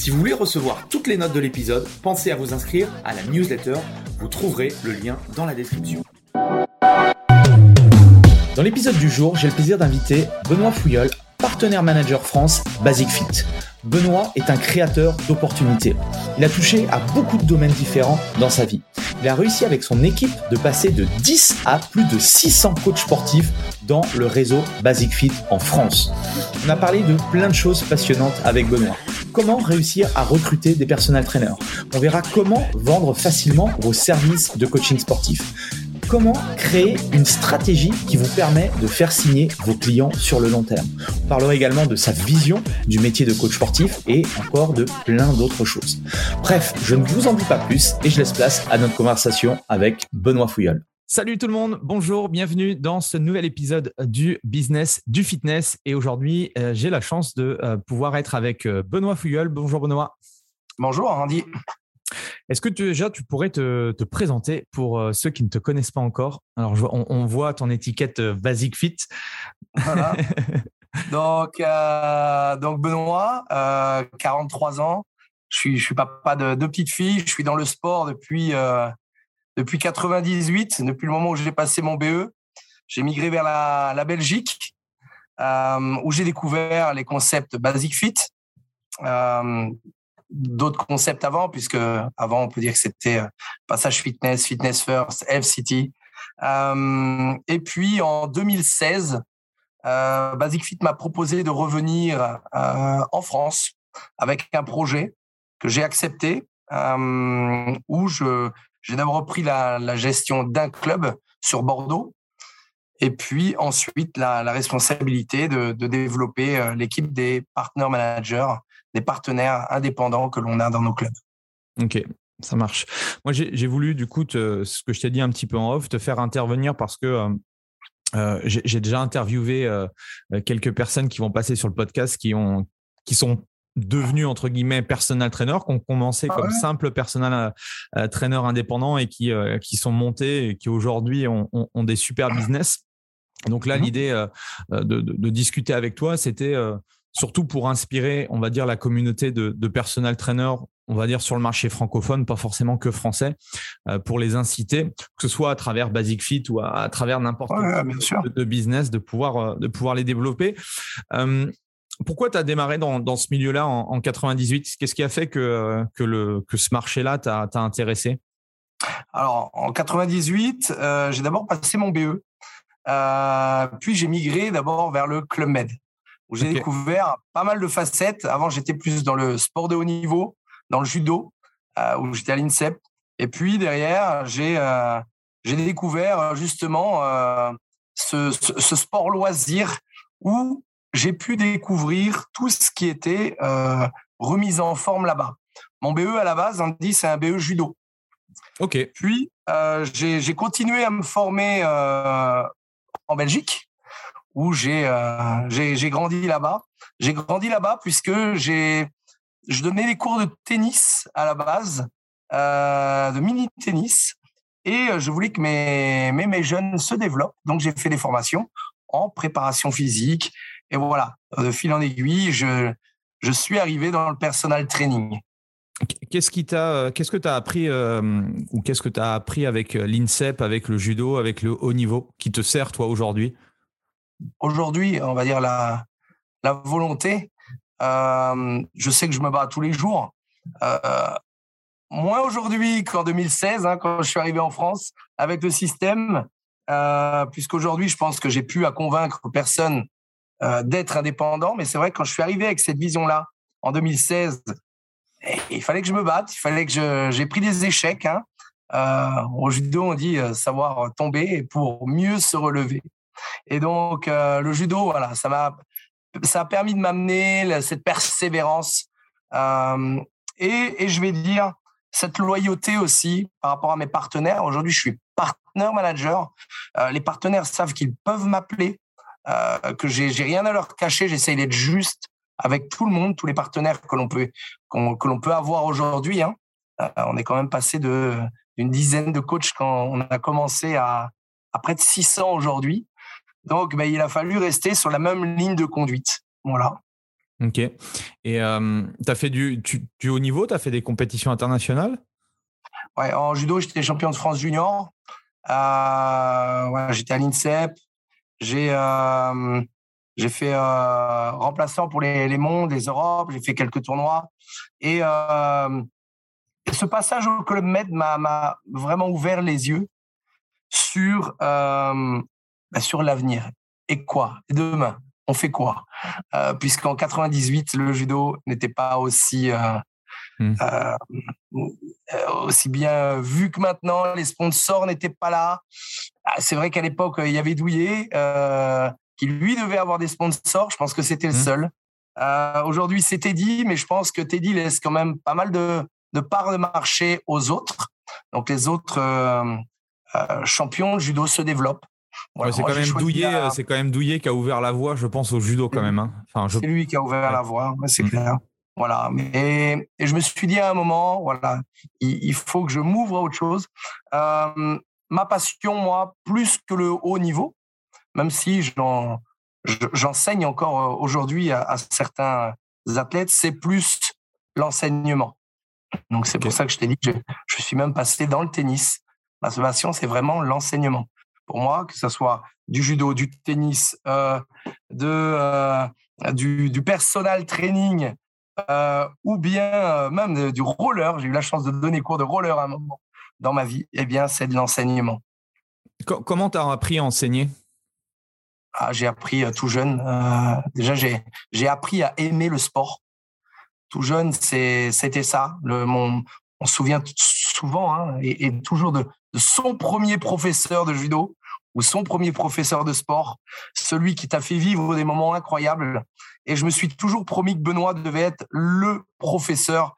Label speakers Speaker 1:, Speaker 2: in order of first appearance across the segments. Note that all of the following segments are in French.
Speaker 1: Si vous voulez recevoir toutes les notes de l'épisode, pensez à vous inscrire à la newsletter. Vous trouverez le lien dans la description. Dans l'épisode du jour, j'ai le plaisir d'inviter Benoît Fouillol, partenaire manager France Basic Fit. Benoît est un créateur d'opportunités. Il a touché à beaucoup de domaines différents dans sa vie. Il a réussi avec son équipe de passer de 10 à plus de 600 coachs sportifs dans le réseau Basic Fit en France. On a parlé de plein de choses passionnantes avec Benoît. Comment réussir à recruter des personnels trainers? On verra comment vendre facilement vos services de coaching sportif comment créer une stratégie qui vous permet de faire signer vos clients sur le long terme. On parlera également de sa vision du métier de coach sportif et encore de plein d'autres choses. Bref, je ne vous en dis pas plus et je laisse place à notre conversation avec Benoît Fouillol. Salut tout le monde, bonjour, bienvenue dans ce nouvel épisode du business du fitness. Et aujourd'hui, euh, j'ai la chance de euh, pouvoir être avec euh, Benoît Fouillol. Bonjour Benoît.
Speaker 2: Bonjour Andy.
Speaker 1: Est-ce que déjà tu pourrais te, présenter pour euh, ceux qui ne te connaissent pas encore? Alors, on, voit ton étiquette euh, Basic Fit.
Speaker 2: donc, euh, donc, Benoît, 43 ans. Je suis, je suis papa de deux petites filles. Je suis dans le sport depuis, depuis 98, depuis le moment où j'ai passé mon BE. J'ai migré vers la, la Belgique, où j'ai découvert les concepts Basic Fit d'autres concepts avant, puisque avant, on peut dire que c'était euh, Passage Fitness, Fitness First, Health City. Euh, et puis, en 2016, euh, Basic Fit m'a proposé de revenir en France avec un projet que j'ai accepté, où je, j'ai d'abord repris la, gestion d'un club sur Bordeaux, et puis ensuite la, la responsabilité de, de développer l'équipe des partner managers des partenaires indépendants que l'on a dans nos clubs.
Speaker 1: Ok, ça marche. Moi, j'ai voulu, du coup, ce que je t'ai dit un petit peu en off, te faire intervenir parce que euh, euh, j'ai déjà interviewé euh, quelques personnes qui vont passer sur le podcast qui, ont, qui sont devenus entre guillemets personal trainer, qui ont commencé ah comme simple personal trainer indépendant et qui, qui sont montés et qui aujourd'hui ont, ont, des super business. Donc là, mmh l'idée de, de, de, discuter avec toi, c'était surtout pour inspirer, on va dire, la communauté de, de personal trainers, on va dire, sur le marché francophone, pas forcément que français, euh, pour les inciter, que ce soit à travers Basic Fit ou à, travers n'importe quel de, business, de pouvoir, euh, de pouvoir les développer. Euh, pourquoi tu as démarré dans, ce milieu-là en, en, 98 Qu'est-ce qui a fait que, que, le, que ce marché-là t'a intéressé?
Speaker 2: Alors, en 98, j'ai d'abord passé mon BE. puis j'ai migré d'abord vers le Club Med où j'ai découvert pas mal de facettes. Avant, j'étais plus dans le sport de haut niveau, dans le judo, euh, où j'étais à l'INSEP. Et puis derrière, j'ai euh, découvert euh, justement ce, ce, sport loisir où j'ai pu découvrir tout ce qui était remise en forme là-bas. Mon BE à la base, on dit c'est un BE judo.
Speaker 1: Ok.
Speaker 2: Puis j'ai continué à me former en Belgique où euh, j'ai j'ai grandi là-bas. J'ai grandi là-bas puisque j'ai je donnais des cours de tennis à la base, euh, de mini tennis, et euh, je voulais que mes, mes mes jeunes se développent. Donc j'ai fait des formations en préparation physique et voilà. De fil en aiguille, je je suis arrivé dans le personal training.
Speaker 1: Qu'est-ce qui t'a, qu'est-ce que tu as appris ou qu'est-ce que tu as appris avec l'INSEP, avec le judo, avec le haut niveau, qui te sert toi aujourd'hui?
Speaker 2: Aujourd'hui, on va dire la, volonté. je sais que je me bats tous les jours. moins aujourd'hui qu'en 2016, hein, quand je suis arrivé en France avec le système, puisqu'aujourd'hui, je pense que j'ai pu à convaincre personne d'être indépendant. Mais c'est vrai que quand je suis arrivé avec cette vision-là en 2016, il fallait que je me batte, il fallait que j'ai pris des échecs. Hein. Euh, au judo, on dit euh, savoir tomber pour mieux se relever. Et donc, euh, le judo, voilà, ça m'a, ça a permis de m'amener cette persévérance et, et, je vais dire cette loyauté aussi par rapport à mes partenaires. Aujourd'hui, je suis partenaire manager. les partenaires savent qu'ils peuvent m'appeler, que j'ai, j'ai rien à leur cacher. J'essaye d'être juste avec tout le monde, tous les partenaires que l'on peut, que l'on peut avoir aujourd'hui. Hein. Euh, on est quand même passé de d'une dizaine de coachs quand on a commencé à, à près de 600 aujourd'hui. Donc, ben, il a fallu rester sur la même ligne de conduite. Voilà.
Speaker 1: Ok. Et euh, tu as fait du, du haut niveau Tu as fait des compétitions internationales?
Speaker 2: Ouais, en judo, j'étais champion de France junior. Euh, j'étais à l'INSEP. J'ai euh, j'ai fait euh, remplaçant pour les, les mondes, les Europes, j'ai fait quelques tournois. Et, ce passage au Club Med m'a vraiment ouvert les yeux sur, bah, sur l'avenir. Et quoi? Et demain? On fait quoi? Euh, Puisqu'en 98, le judo n'était pas aussi mmh. aussi bien vu que maintenant. Les sponsors n'étaient pas là. Ah, c'est vrai qu'à l'époque, il y avait Douillet qui lui devait avoir des sponsors. Je pense que c'était le mmh. seul. Euh, aujourd'hui, c'est Teddy, mais je pense que Teddy laisse quand même pas mal de, de parts de marché aux autres. Donc les autres euh, euh, champions de judo se développent.
Speaker 1: C'est quand, même Douillet, c'est quand même Douillet qui a ouvert la voie, je pense, au judo quand même. Hein.
Speaker 2: Enfin, C'est lui qui a ouvert la voie, c'est mmh. clair. Voilà. Et, et, je me suis dit à un moment, voilà, il, il faut que je m'ouvre à autre chose. ma passion, moi, plus que le haut niveau, même si j'enseigne encore euh, aujourd'hui à, certains athlètes, c'est plus l'enseignement. Donc c'est pour ça que je t'ai dit que je, suis même passé dans le tennis. Ma passion, c'est vraiment l'enseignement. Pour moi, que ce soit du judo, du tennis, euh, de, euh, du, du, personal training, ou bien même du roller. J'ai eu la chance de donner cours de roller à un moment dans ma vie. Eh bien, c'est de l'enseignement.
Speaker 1: Comment tu as appris à enseigner?
Speaker 2: Ah, j'ai appris euh, tout jeune. Euh, déjà, j'ai appris à aimer le sport. Tout jeune, c'était ça. Le, mon, on se souvient souvent hein, et, et, toujours de, de, son premier professeur de judo ou son premier professeur de sport, celui qui t'a fait vivre des moments incroyables. Et je me suis toujours promis que Benoît devait être le professeur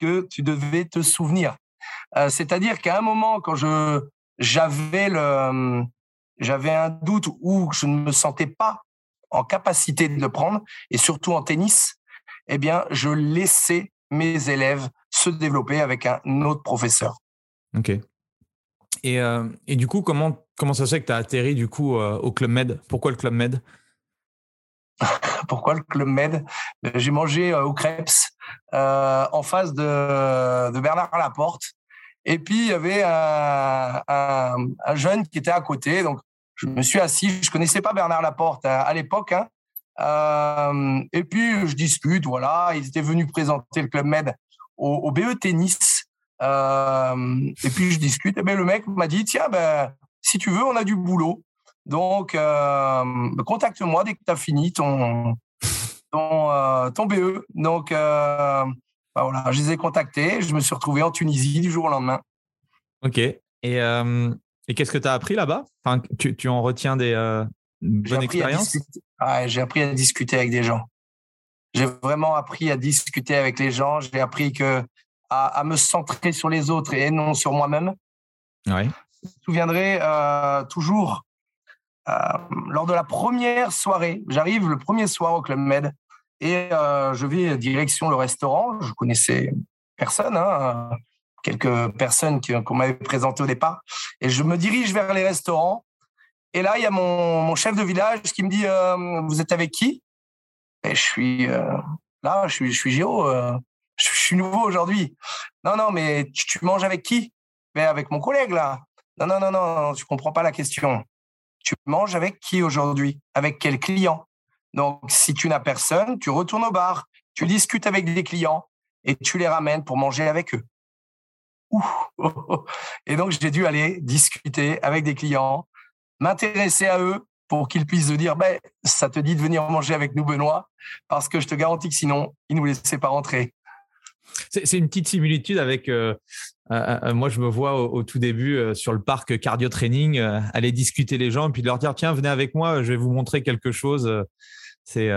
Speaker 2: que tu devais te souvenir. Euh, C'est-à-dire qu'à un moment, quand je j'avais le j'avais un doute ou je ne me sentais pas en capacité de le prendre, et surtout en tennis, eh bien, je laissais mes élèves se développer avec un autre professeur.
Speaker 1: Ok. Et, euh, et du coup, comment, comment ça se fait que tu as atterri du coup euh, au Club Med? Pourquoi le Club Med?
Speaker 2: Pourquoi le Club Med? Ben, J'ai mangé euh, au Crêpes en face de, Bernard Laporte. Et puis, il y avait un, un, jeune qui était à côté. Donc, je me suis assis. Je connaissais pas Bernard Laporte à, l'époque. Hein. Euh, et puis, je discute. Voilà, ils étaient venus présenter le Club Med au BE Tennis. Euh, et puis, je discute. Et ben, le mec m'a dit Tiens, ben, si tu veux, on a du boulot. Donc, euh, contacte-moi dès que tu as fini ton, ton, euh, ton BE. Donc, bah voilà, je les ai contactés. Je me suis retrouvé en Tunisie du jour au lendemain.
Speaker 1: Ok. Et, et qu'est-ce que tu as appris là-bas? Enfin, tu, tu, en retiens des bonnes expériences?
Speaker 2: J'ai appris à discuter avec des gens. J'ai vraiment appris à discuter avec les gens. J'ai appris que, à, à, me centrer sur les autres et non sur moi-même.
Speaker 1: Ouais.
Speaker 2: Je me souviendrai euh, toujours, euh, lors de la première soirée, j'arrive le premier soir au Club Med et euh, je vais direction le restaurant. Je connaissais personne, hein, quelques personnes qu'on m'avait présentées au départ. Et je me dirige vers les restaurants. Et là, il y a mon, mon chef de village qui me dit Vous êtes avec qui? Et je suis là, je suis, je suis Géo. Je, suis nouveau aujourd'hui. Non, non, mais tu, manges avec qui? Mais avec mon collègue là. Non, non, non, non, tu comprends pas la question. Tu manges avec qui aujourd'hui? Avec quel client? Donc, si tu n'as personne, tu retournes au bar, tu discutes avec des clients et tu les ramènes pour manger avec eux. Et donc, j'ai dû aller discuter avec des clients, m'intéresser à eux pour qu'ils puissent se dire ben, ça te dit de venir manger avec nous, Benoît, parce que je te garantis que sinon, ils ne nous laissaient pas rentrer.
Speaker 3: C'est une petite similitude avec. Euh, euh, euh, moi, je me vois au, tout début sur le parc cardio training, aller discuter les gens et puis leur dire tiens, venez avec moi, je vais vous montrer quelque chose. C'est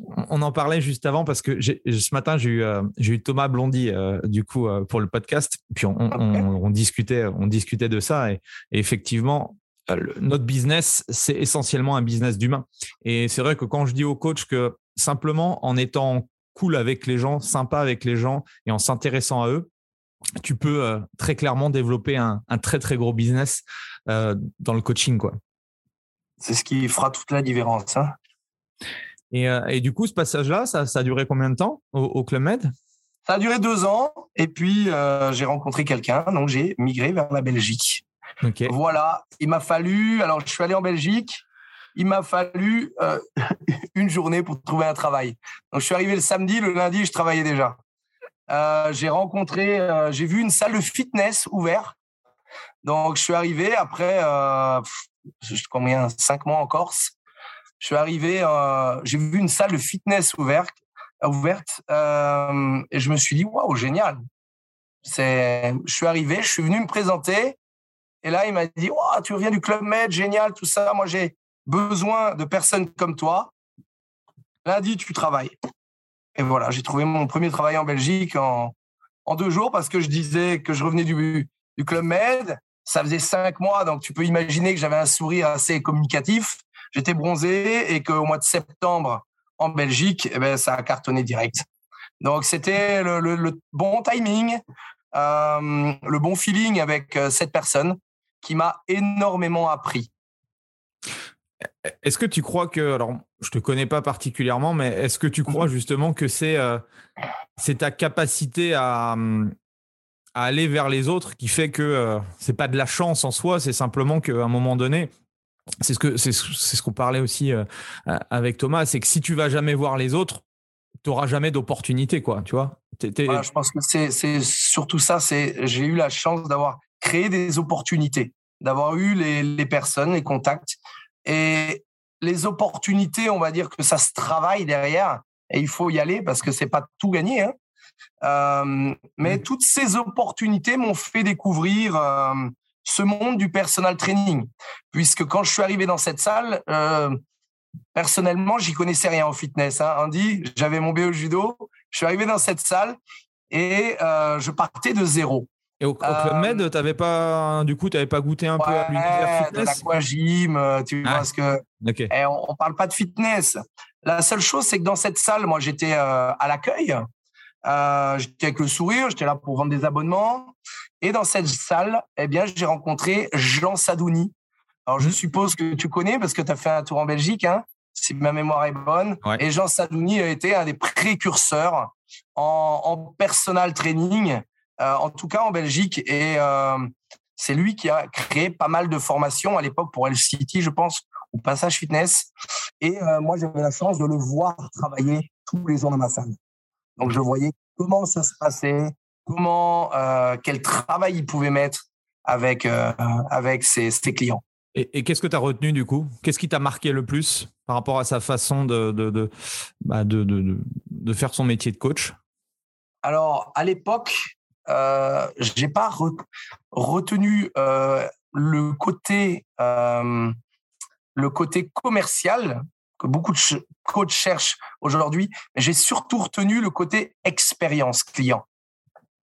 Speaker 3: on en parlait juste avant parce que ce matin j'ai eu, eu, Thomas Blondy du coup pour le podcast puis on, discutait on discutait de ça et effectivement notre business, c'est essentiellement un business d'humain. Et c'est vrai que quand je dis aux coachs que simplement en étant cool avec les gens, sympa avec les gens et en s'intéressant à eux, tu peux euh, très clairement développer un, très très gros business euh, dans le coaching. quoi.
Speaker 2: C'est ce qui fera toute la différence. Hein.
Speaker 3: Euh, et, du coup, ce passage-là, ça, a duré combien de temps au, Club Med?
Speaker 2: Ça a duré deux ans. Et puis, j'ai rencontré quelqu'un. Donc, j'ai migré vers la Belgique. Voilà, il m'a fallu, alors je suis allé en Belgique, il m'a fallu euh, une journée pour trouver un travail. Donc je suis arrivé le samedi, le lundi, je travaillais déjà. Euh, j'ai rencontré, euh, j'ai vu une salle de fitness ouverte. Donc je suis arrivé après, combien, cinq mois en Corse. Je suis arrivé, j'ai vu une salle de fitness ouverte, ouverte et je me suis dit, waouh, génial. C'est, je suis arrivé, je suis venu me présenter et là, il m'a dit Tu reviens du Club Med, génial, tout ça. Moi, j'ai besoin de personnes comme toi. Lundi, tu travailles. Et voilà, j'ai trouvé mon premier travail en Belgique en, deux jours parce que je disais que je revenais du, Club Med. Ça faisait cinq mois, donc tu peux imaginer que j'avais un sourire assez communicatif. J'étais bronzé et qu'au mois de septembre, en Belgique, eh ben, ça a cartonné direct. Donc, c'était le, le, bon timing, euh, le bon feeling avec euh, cette personne qui m'a énormément appris.
Speaker 3: Est-ce que tu crois que, alors je te connais pas particulièrement, mais est-ce que tu crois mhm. justement que c'est euh, c'est ta capacité à, à, aller vers les autres qui fait que euh, c'est pas de la chance en soi, c'est simplement qu'à un moment donné, c'est ce que c'est ce qu'on parlait aussi euh, avec Thomas, c'est que si tu vas jamais voir les autres, tu n'auras jamais d'opportunité, quoi, tu vois?
Speaker 2: je pense que c'est surtout ça. C'est j'ai eu la chance d'avoir créé des opportunités, d'avoir eu les, les, personnes, les contacts. Et les opportunités, on va dire que ça se travaille derrière et il faut y aller parce que c'est pas tout gagné. Hein. Euh, mais toutes ces opportunités m'ont fait découvrir euh, ce monde du personal training. Puisque quand je suis arrivé dans cette salle, euh, personnellement, j'y connaissais rien en fitness. Hein. Andy, j'avais mon BO judo, je suis arrivé dans cette salle et je partais de zéro.
Speaker 3: Et au, Club Med, euh, t'avais pas, du coup, tu n'avais pas goûté un peu à l'univers fitness?
Speaker 2: l'aquagym, euh, tu vois ce que. Et on, ne parle pas de fitness. La seule chose, c'est que dans cette salle, moi, j'étais euh, à l'accueil. j'étais avec le sourire, j'étais là pour vendre des abonnements. Et dans cette salle, eh bien, j'ai rencontré Jean Sadouni. Alors, je mmh. suppose que tu connais parce que tu as fait un tour en Belgique, hein, si ma mémoire est bonne. Et Jean Sadouni a été un des précurseurs en, en personal training euh, en tout cas en Belgique. Et euh, c'est lui qui a créé pas mal de formations à l'époque pour City, je pense, ou Passage Fitness. Et euh, moi, j'avais la chance de le voir travailler tous les jours dans ma salle. Donc, je voyais comment ça se passait, comment, quel travail il pouvait mettre avec, avec ses, clients.
Speaker 3: Et, qu'est-ce que tu as retenu du coup? Qu'est-ce qui t'a marqué le plus par rapport à sa façon de, de, bah, de, de faire son métier de coach?
Speaker 2: Alors, à l'époque, euh, j'ai pas retenu euh, le côté euh, le côté commercial que beaucoup de coachs cherchent aujourd'hui, mais j'ai surtout retenu le côté expérience client.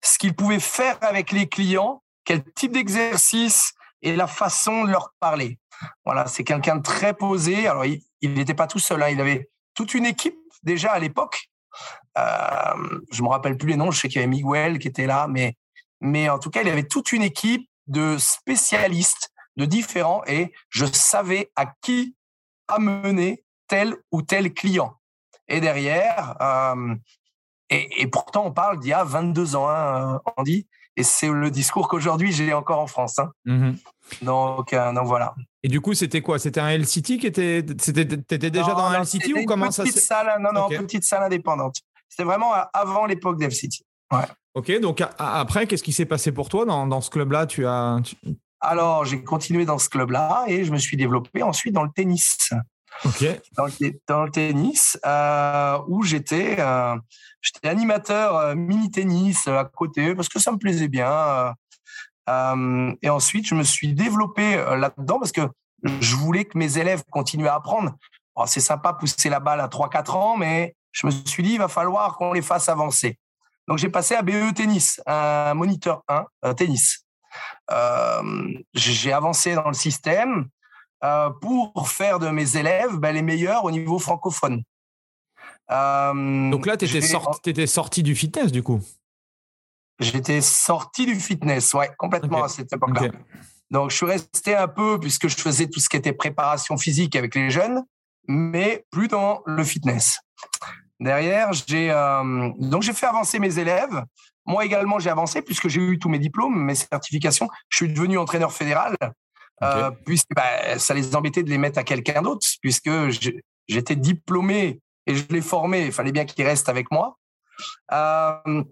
Speaker 2: Ce qu'il pouvait faire avec les clients, quel type d'exercice et la façon de leur parler. Voilà, c'est quelqu'un de très posé. Alors, il n'était pas tout seul, hein. il avait toute une équipe déjà à l'époque je me rappelle plus les noms. Je sais qu'il y avait Miguel qui était là, mais mais en tout cas, il y avait toute une équipe de spécialistes de différents et je savais à qui amener tel ou tel client. Et derrière, euh, Et, pourtant, on parle d'il y a 22 ans, hein, Andy. Et c'est le discours qu'aujourd'hui j'ai encore en France. Hein. Mmh donc, donc, voilà.
Speaker 3: Et du coup, c'était quoi? C'était un LCT qui était. T'étais déjà dans un LCT ou comment ça
Speaker 2: petite salle, Non, non, petite salle indépendante. C'était vraiment avant l'époque d'LCT. Ouais.
Speaker 3: Ok, donc après, qu'est-ce qui s'est passé pour toi dans, dans ce club-là? Tu as.
Speaker 2: Alors, j'ai continué dans ce club-là et je me suis développé ensuite dans le tennis.
Speaker 3: Ok.
Speaker 2: Dans le, tennis, euh, où j'étais, euh, j'étais animateur euh, mini tennis à côté parce que ça me plaisait bien. Et ensuite, je me suis développé là-dedans parce que je voulais que mes élèves continuent à apprendre. c'est sympa pousser la balle à 3-4 ans, mais je me suis dit, il va falloir qu'on les fasse avancer. Donc, j'ai passé à BE Tennis, un moniteur 1 tennis. j'ai avancé dans le système. Euh, pour faire de mes élèves ben, les meilleurs au niveau francophone.
Speaker 3: Euh, Donc là, tu étais, sorti, sorti du fitness, du coup?
Speaker 2: J'étais sorti du fitness, ouais, complètement à cette époque-là. Donc, je suis resté un peu, puisque je faisais tout ce qui était préparation physique avec les jeunes, mais plus dans le fitness. Derrière, j'ai euh, donc j'ai fait avancer mes élèves. Moi également, j'ai avancé puisque j'ai eu tous mes diplômes, mes certifications. Je suis devenu entraîneur fédéral. Euh, puisque bah, ça les embêtait de les mettre à quelqu'un d'autre, puisque j'étais diplômé et je l'ai formé, il fallait bien qu'il reste avec moi. Euh,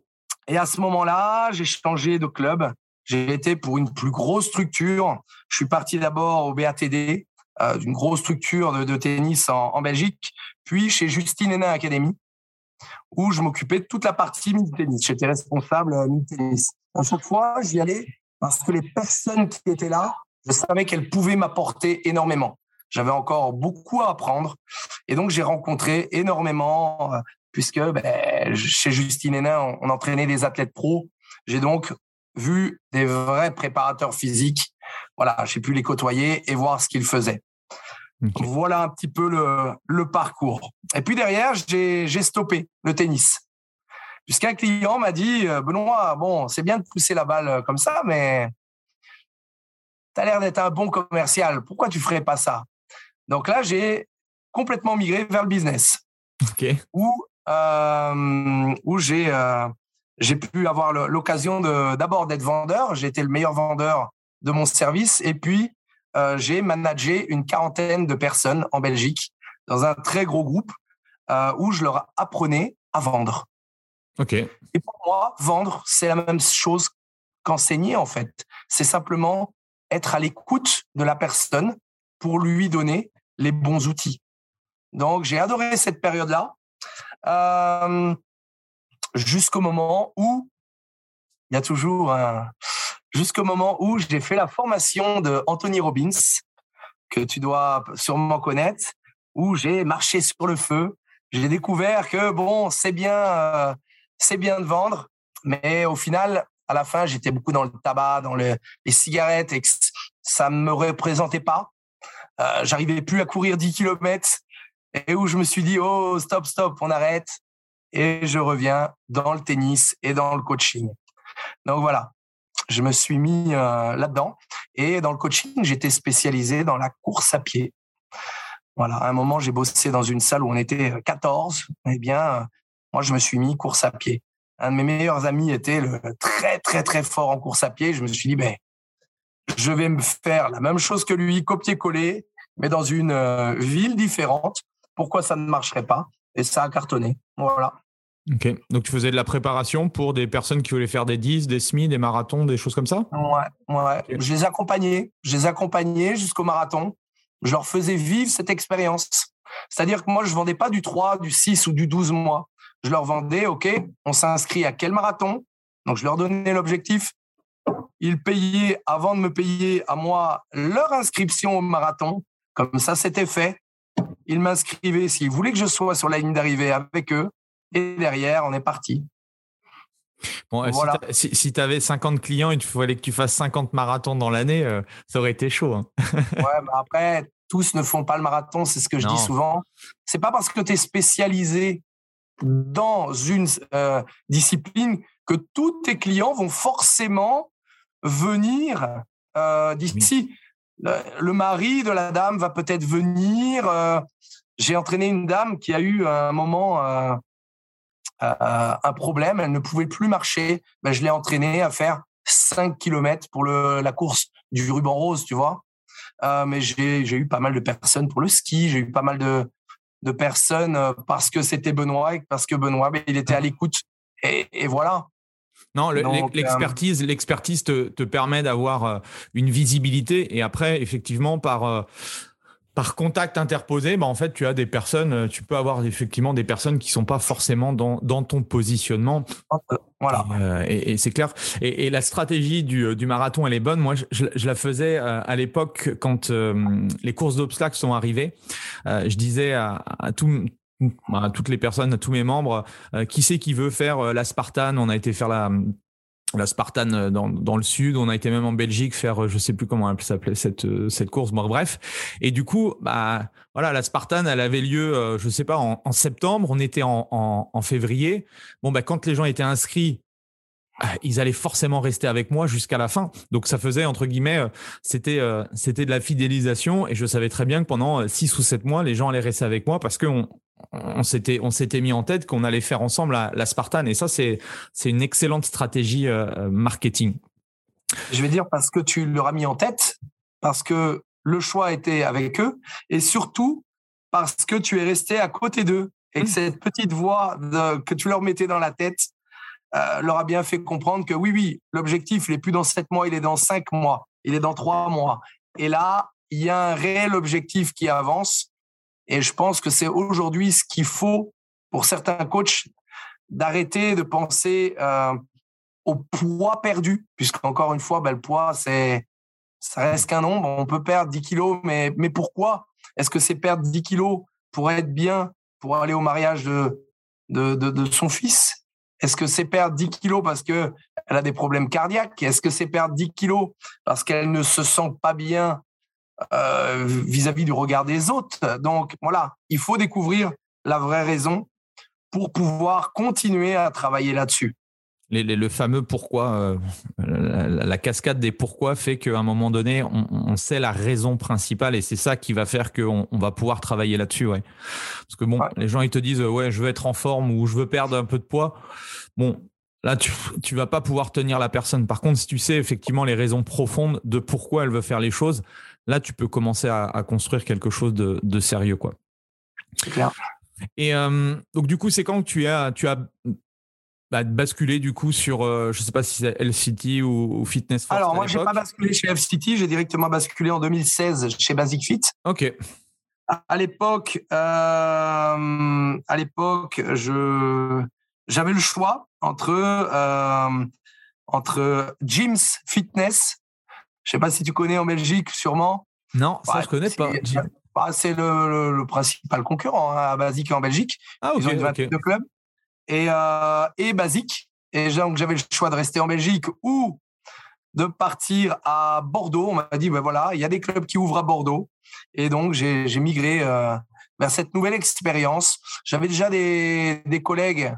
Speaker 2: et à ce moment-là, j'ai changé de club. J'ai été pour une plus grosse structure. Je suis parti d'abord au BATD, euh, une grosse structure de, tennis en, Belgique, puis chez Justine Hénin Academy, où je m'occupais de toute la partie mini-tennis. J'étais responsable mini-tennis. À chaque fois, j'y allais parce que les personnes qui étaient là je savais qu'elle pouvait m'apporter énormément. J'avais encore beaucoup à apprendre. Et donc, j'ai rencontré énormément, euh, puisque ben, chez Justine Hénin, on, entraînait des athlètes pros. J'ai donc vu des vrais préparateurs physiques. Voilà, j'ai pu les côtoyer et voir ce qu'ils faisaient. Voilà un petit peu le, le parcours. Et puis derrière, j'ai stoppé le tennis. Puisqu'un client m'a dit, euh, Benoît, bon, c'est bien de pousser la balle comme ça, mais tu as l'air d'être un bon commercial, pourquoi tu ferais pas ça? Donc là, j'ai complètement migré vers le business. Où, euh, où j'ai euh, j'ai pu avoir l'occasion d'abord d'être vendeur. J'ai été le meilleur vendeur de mon service. Et puis, euh, j'ai managé une quarantaine de personnes en Belgique dans un très gros groupe où je leur apprenais à vendre.
Speaker 3: Ok. Et
Speaker 2: pour moi, vendre, c'est la même chose qu'enseigner en fait. C'est simplement être à l'écoute de la personne pour lui donner les bons outils. Donc, j'ai adoré cette période-là jusqu'au moment où il y a toujours un jusqu'au moment où j'ai fait la formation de Anthony Robbins que tu dois sûrement connaître, où j'ai marché sur le feu. J'ai découvert que bon, c'est bien, euh, c'est bien de vendre, mais au final, à la fin, j'étais beaucoup dans le tabac, dans les cigarettes, et ça me représentait pas. Euh, J'arrivais plus à courir 10 km et où je me suis dit, oh, stop, stop, on arrête. Et je reviens dans le tennis et dans le coaching. Donc voilà, je me suis mis euh, là-dedans. Et dans le coaching, j'étais spécialisé dans la course à pied. Voilà, à un moment, j'ai bossé dans une salle où on était 14. Eh bien, moi, je me suis mis course à pied un de mes meilleurs amis était très, très, très fort en course à pied. Je me suis dit, ben, je vais me faire la même chose que lui, copier-coller, mais dans une euh, ville différente. Pourquoi ça ne marcherait pas Et ça a cartonné. Voilà.
Speaker 3: Ok. Donc, tu faisais de la préparation pour des personnes qui voulaient faire des 10, des semi, des marathons, des choses comme ça?
Speaker 2: Ouais, ouais. Je les accompagnais. Je les accompagnais jusqu'au marathon. Je leur faisais vivre cette expérience. C'est-à-dire que moi, je ne vendais pas du 3, du 6 ou du 12 mois je leur vendais, OK, on s'inscrit à quel marathon? Donc, je leur donnais l'objectif. Ils payaient, avant de me payer à moi, leur inscription au marathon. Comme ça, c'était fait. Ils m'inscrivaient s'ils voulaient que je sois sur la ligne d'arrivée avec eux. Et derrière, on est parti.
Speaker 3: Bon, voilà. Si, tu avais 50 clients et il fallait que tu fasses 50 marathons dans l'année, euh, ça aurait été chaud. Hein.
Speaker 2: ouais, bah après, tous ne font pas le marathon, c'est ce que je dis souvent. C'est pas parce que tu es spécialisé dans une euh, discipline que tous tes clients vont forcément venir euh, d'ici. Le, mari de la dame va peut-être venir. Euh, j'ai entraîné une dame qui a eu un moment un problème, elle ne pouvait plus marcher. Ben, je l'ai entraînée à faire 5 km pour le, la course du ruban rose, tu vois. Euh, mais j'ai eu pas mal de personnes pour le ski, j'ai eu pas mal de, de personnes parce que c'était Benoît et parce que Benoît, ben, il était à l'écoute. Et, et, voilà.
Speaker 3: Non, l'expertise, l'expertise te, te, permet d'avoir une visibilité et après, effectivement, par par contact interposé, bah en fait, tu as des personnes, euh, tu peux avoir effectivement des personnes qui sont pas forcément dans, dans ton positionnement.
Speaker 2: Voilà.
Speaker 3: Euh, et, c'est clair. Et, la stratégie du, euh, du, marathon, elle est bonne. Moi, je, la faisais à l'époque quand les courses d'obstacles sont arrivées. je disais à, à, tout, à toutes les personnes, tous mes membres, qui c'est qui veut faire la Spartan On a été faire la la Spartan euh, dans, dans, le sud. On a été même en Belgique faire, euh, je sais plus comment elle s'appelait cette euh, cette course. Bon, bref. Et du coup, bah voilà, la Spartan, elle avait lieu, je sais pas, en, en septembre. On était en, en, en, février. Bon, bah quand les gens étaient inscrits. Ils allaient forcément rester avec moi jusqu'à la fin. Donc ça faisait entre guillemets, c'était c'était de la fidélisation et je savais très bien que pendant six ou sept mois, les gens allaient rester avec moi parce qu'on on s'était on s'était mis en tête qu'on allait faire ensemble la, la Spartan et ça c'est c'est une excellente stratégie euh, marketing.
Speaker 2: Je vais dire parce que tu leur as mis en tête, parce que le choix était avec eux et surtout parce que tu es resté à côté d'eux et que mmh. cette petite voix que tu leur mettais dans la tête euh, leur a bien fait comprendre que oui oui l'objectif il est plus dans sept mois il est dans cinq mois il est dans trois mois et là il y a un réel objectif qui avance et je pense que c'est aujourd'hui ce qu'il faut pour certains coachs d'arrêter de penser euh, au poids perdu, puisqu'encore une fois, ben, le poids, c'est, ça reste qu'un nombre. On peut perdre 10 kilos, mais, mais pourquoi? Est-ce que c'est perdre 10 kilos pour être bien, pour aller au mariage de, de, de, de son fils? Est-ce que c'est perdre 10 kilos parce qu'elle a des problèmes cardiaques? Est-ce que c'est perdre 10 kilos parce qu'elle ne se sent pas bien euh, vis-à-vis du regard des autres. Donc voilà, il faut découvrir la vraie raison pour pouvoir continuer à travailler là-dessus.
Speaker 3: le fameux pourquoi, euh, la, cascade des pourquoi fait qu'à un moment donné, on, sait la raison principale et c'est ça qui va faire qu'on on va pouvoir travailler là-dessus. Ouais. Parce que bon, les gens ils te disent ouais, je veux être en forme ou je veux perdre un peu de poids. Bon, Là, tu ne vas pas pouvoir tenir la personne. Par contre, si tu sais effectivement les raisons profondes de pourquoi elle veut faire les choses, là, tu peux commencer à, construire quelque chose de, sérieux. quoi.
Speaker 2: C'est clair.
Speaker 3: Et euh, donc, du coup, c'est quand tu as, tu as bah, basculé du coup sur, euh, je ne sais pas si c'est LCT ou, ou Fitness
Speaker 2: Alors, moi, je n'ai pas basculé chez FCT, j'ai directement basculé en 2016 chez Basic Fit.
Speaker 3: Ok.
Speaker 2: À l'époque, euh, à l'époque, je j'avais le choix entre entre Jim's Fitness. Je sais pas si tu connais en Belgique, sûrement.
Speaker 3: Non, ça je connais pas.
Speaker 2: Bah, c'est le, le, principal concurrent hein, à Basic en Belgique.
Speaker 3: Ah, Ils ont une vingtaine
Speaker 2: de clubs. Et, euh, et Basic. Et donc j'avais le choix de rester en Belgique ou de partir à Bordeaux. On m'a dit, ben voilà, il y a des clubs qui ouvrent à Bordeaux. Et donc j'ai migré euh, vers cette nouvelle expérience. J'avais déjà des, des collègues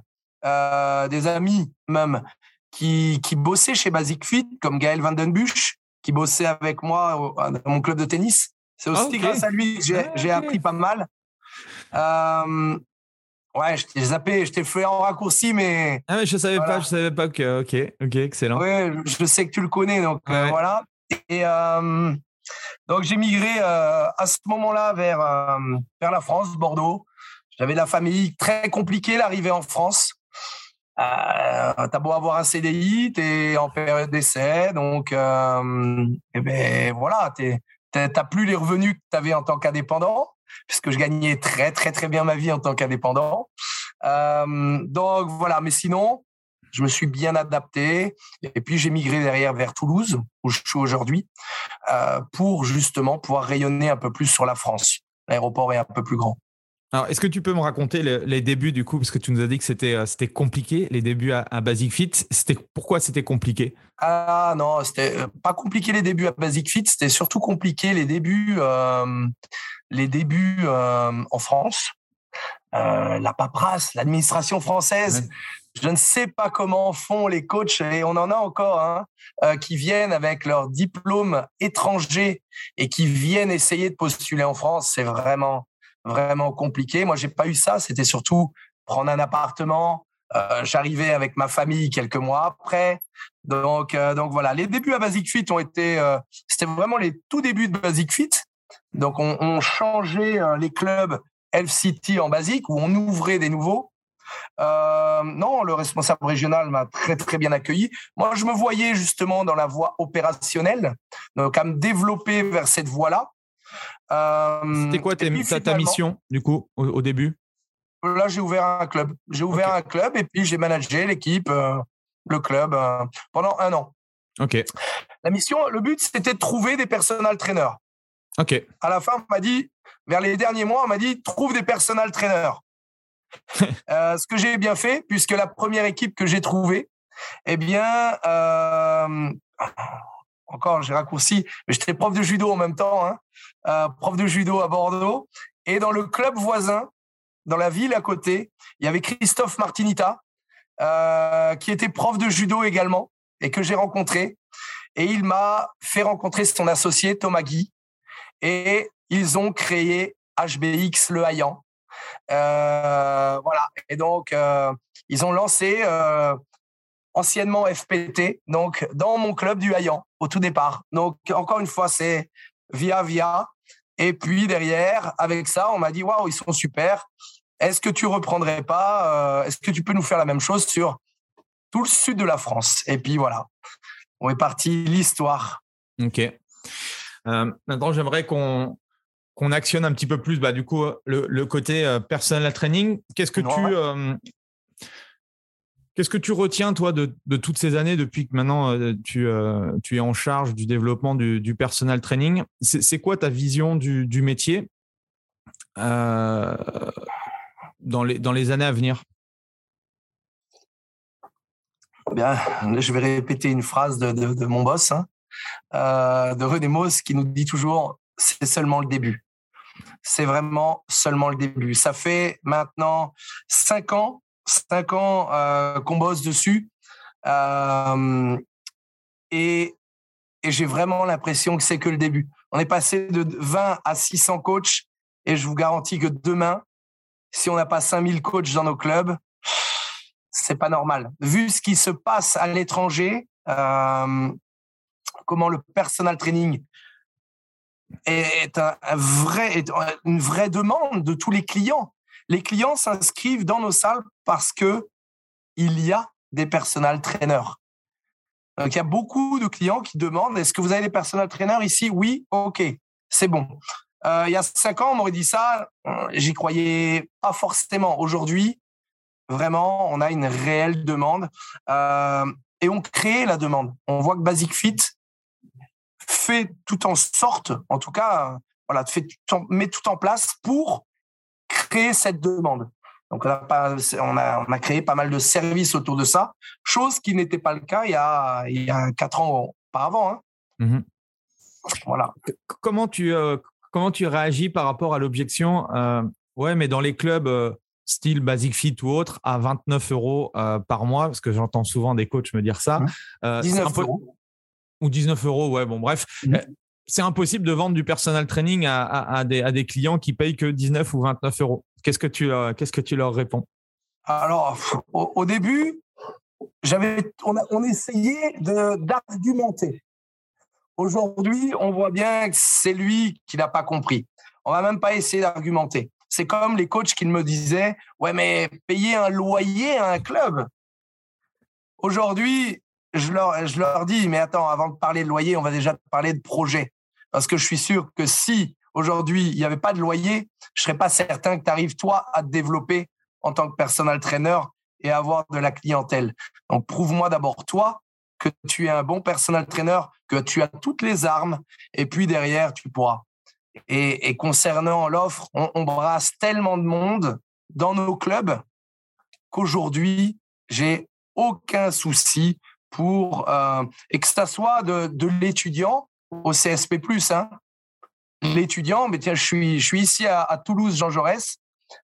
Speaker 2: euh, des amis même qui, qui bossaient chez Basic Fit, comme Gaël Vandenbusch, qui bossait avec moi dans mon club de tennis. C'est aussi grâce à lui que j'ai ah, appris pas mal. Euh, ouais, je t'ai zappé, je t'ai fait en raccourci, mais.
Speaker 3: Ah, mais je savais pas, je savais pas que. Ok, ok, excellent.
Speaker 2: Ouais, je sais que tu le connais, donc euh, voilà. Et donc j'ai migré à ce moment-là vers, vers la France, Bordeaux. J'avais la famille très compliquée, l'arrivée en France. Euh, t'as beau avoir un CDI, t'es en période d'essai, donc eh ben voilà, t'as plus les revenus que t'avais en tant qu'indépendant, puisque je gagnais très très très bien ma vie en tant qu'indépendant. Euh, donc voilà, mais sinon, je me suis bien adapté et puis j'ai migré derrière vers Toulouse où je suis aujourd'hui euh, pour justement pouvoir rayonner un peu plus sur la France. L'aéroport est un peu plus grand.
Speaker 3: Alors, est-ce que tu peux me raconter les, débuts du coup, parce que tu nous as dit que c'était euh, c'était compliqué, les débuts à, Basic Fit. C'était pourquoi c'était compliqué?
Speaker 2: Ah non, c'était euh, pas compliqué les débuts à Basic Fit, c'était surtout compliqué les débuts euh, les débuts en France. la paperasse, l'administration française. Je ne sais pas comment font les coachs, et on en a encore, hein, qui viennent avec leur diplôme étranger et qui viennent essayer de postuler en France. C'est vraiment, vraiment compliqué. Moi, j'ai pas eu ça. C'était surtout prendre un appartement, J'arrivais avec ma famille quelques mois après. Donc, donc voilà, les débuts à Basic Fit ont été, c'était vraiment les tout débuts de Basic Fit. Donc on, on changeait les clubs Elf City en Basic où on ouvrait des nouveaux. Euh, non, le responsable régional m'a très très bien accueilli. Moi, je me voyais justement dans la voie opérationnelle, donc à me développer vers cette voie-là.
Speaker 3: Euh, C'était quoi ta, mission du coup au, début?
Speaker 2: Là, j'ai ouvert un club. J'ai ouvert un club et puis j'ai managé l'équipe, euh, le club pendant un an.
Speaker 3: Ok.
Speaker 2: La mission, le but, c'était de trouver des personal trainers.
Speaker 3: Ok.
Speaker 2: À la fin, on m'a dit, vers les derniers mois, on m'a dit, trouve des personal trainers. Euh, ce que j'ai bien fait, puisque la première équipe que j'ai trouvée, eh bien, euh, encore, j'ai raccourci, mais j'étais prof de judo en même temps, hein, euh, prof de judo à Bordeaux. Et dans le club voisin, dans la ville à côté, il y avait Christophe Martinita, qui était prof de judo également, et que j'ai rencontré. Et il m'a fait rencontrer son associé, Thomas Guy. Et ils ont créé HBX Le Haillan, euh, voilà. Et donc, euh, ils ont lancé euh, anciennement FPT, donc dans mon club du Hayan au tout départ. Donc, encore une fois, c'est via via. Et puis derrière, avec ça, on m'a dit waouh, ils sont super. Est-ce que tu reprendrais pas Est-ce que tu peux nous faire la même chose sur tout le sud de la France? Et puis voilà, on est parti l'histoire.
Speaker 3: Ok. maintenant, j'aimerais qu'on qu'on actionne un petit peu plus, bah, du coup, le, côté euh, personnel training. Qu'est-ce que tu euh, Qu'est-ce que tu retiens, toi, de, toutes ces années depuis que maintenant euh, tu, tu, es en charge du développement du, personal training? C'est quoi ta vision du, métier dans, les, dans les années à venir?
Speaker 2: Bien, je vais répéter une phrase de, mon boss, hein, de René Mauss, qui nous dit toujours c'est seulement le début. C'est vraiment seulement le début. Ça fait maintenant cinq ans, cinq ans euh, qu'on bosse dessus. Euh, et, j'ai vraiment l'impression que c'est que le début. On est passé de 20 à 600 coachs et je vous garantis que demain, si on n'a pas 5000 coachs dans nos clubs, c'est pas normal. Vu ce qui se passe à l'étranger, euh, comment le personal training est un, vrai, une vraie demande de tous les clients. Les clients s'inscrivent dans nos salles parce que il y a des personal trainers. Donc, il y a beaucoup de clients qui demandent est-ce que vous avez des personal trainers ici? Oui, ok, c'est bon. Euh, il y a cinq ans, on m'aurait dit ça, euh, j'y croyais pas forcément. Aujourd'hui, vraiment, on a une réelle demande euh, et on crée la demande. On voit que Basic Fit fait tout en sorte, en tout cas, voilà, fait met tout en place pour créer cette demande. Donc, on a, on, a, créé pas mal de services autour de ça, chose qui n'était pas le cas il y a, il y a quatre ans auparavant. Hein. Mmh voilà.
Speaker 3: Comment tu, euh, comment tu réagis par rapport à l'objection euh, Ouais, mais dans les clubs euh, style Basic Fit ou autre, à 29 euros par mois, parce que j'entends souvent des coachs me dire ça.
Speaker 2: 19 euros
Speaker 3: ou 19 euros, ouais, bon, bref. Mmh. C'est impossible de vendre du personal training à, des, clients qui payent que 19 ou 29 euros. Qu'est-ce que tu, euh, qu'est-ce que tu leur réponds?
Speaker 2: Alors, au, début, j'avais, on, on essayait d'argumenter. Aujourd'hui, on voit bien que c'est lui qui n'a pas compris. On va même pas essayer d'argumenter. C'est comme les coachs qui me disaient, ouais, mais payer un loyer à un club. Aujourd'hui, je leur, je leur dis, mais attends, avant de parler de loyer, on va déjà parler de projet. Parce que je suis sûr que si aujourd'hui, il n'y avait pas de loyer, je serais pas certain que tu arrives, toi, à te développer en tant que personal trainer et avoir de la clientèle. Donc, prouve-moi d'abord, toi, que tu es un bon personal trainer, que tu as toutes les armes, et puis derrière, tu pourras. Et, concernant l'offre, on, brasse tellement de monde dans nos clubs qu'aujourd'hui, j'ai aucun souci pour euh, et que ça soit de l'étudiant au CSP+. Hein. L'étudiant, mais tiens, je suis, je suis ici à, Toulouse, Jean Jaurès.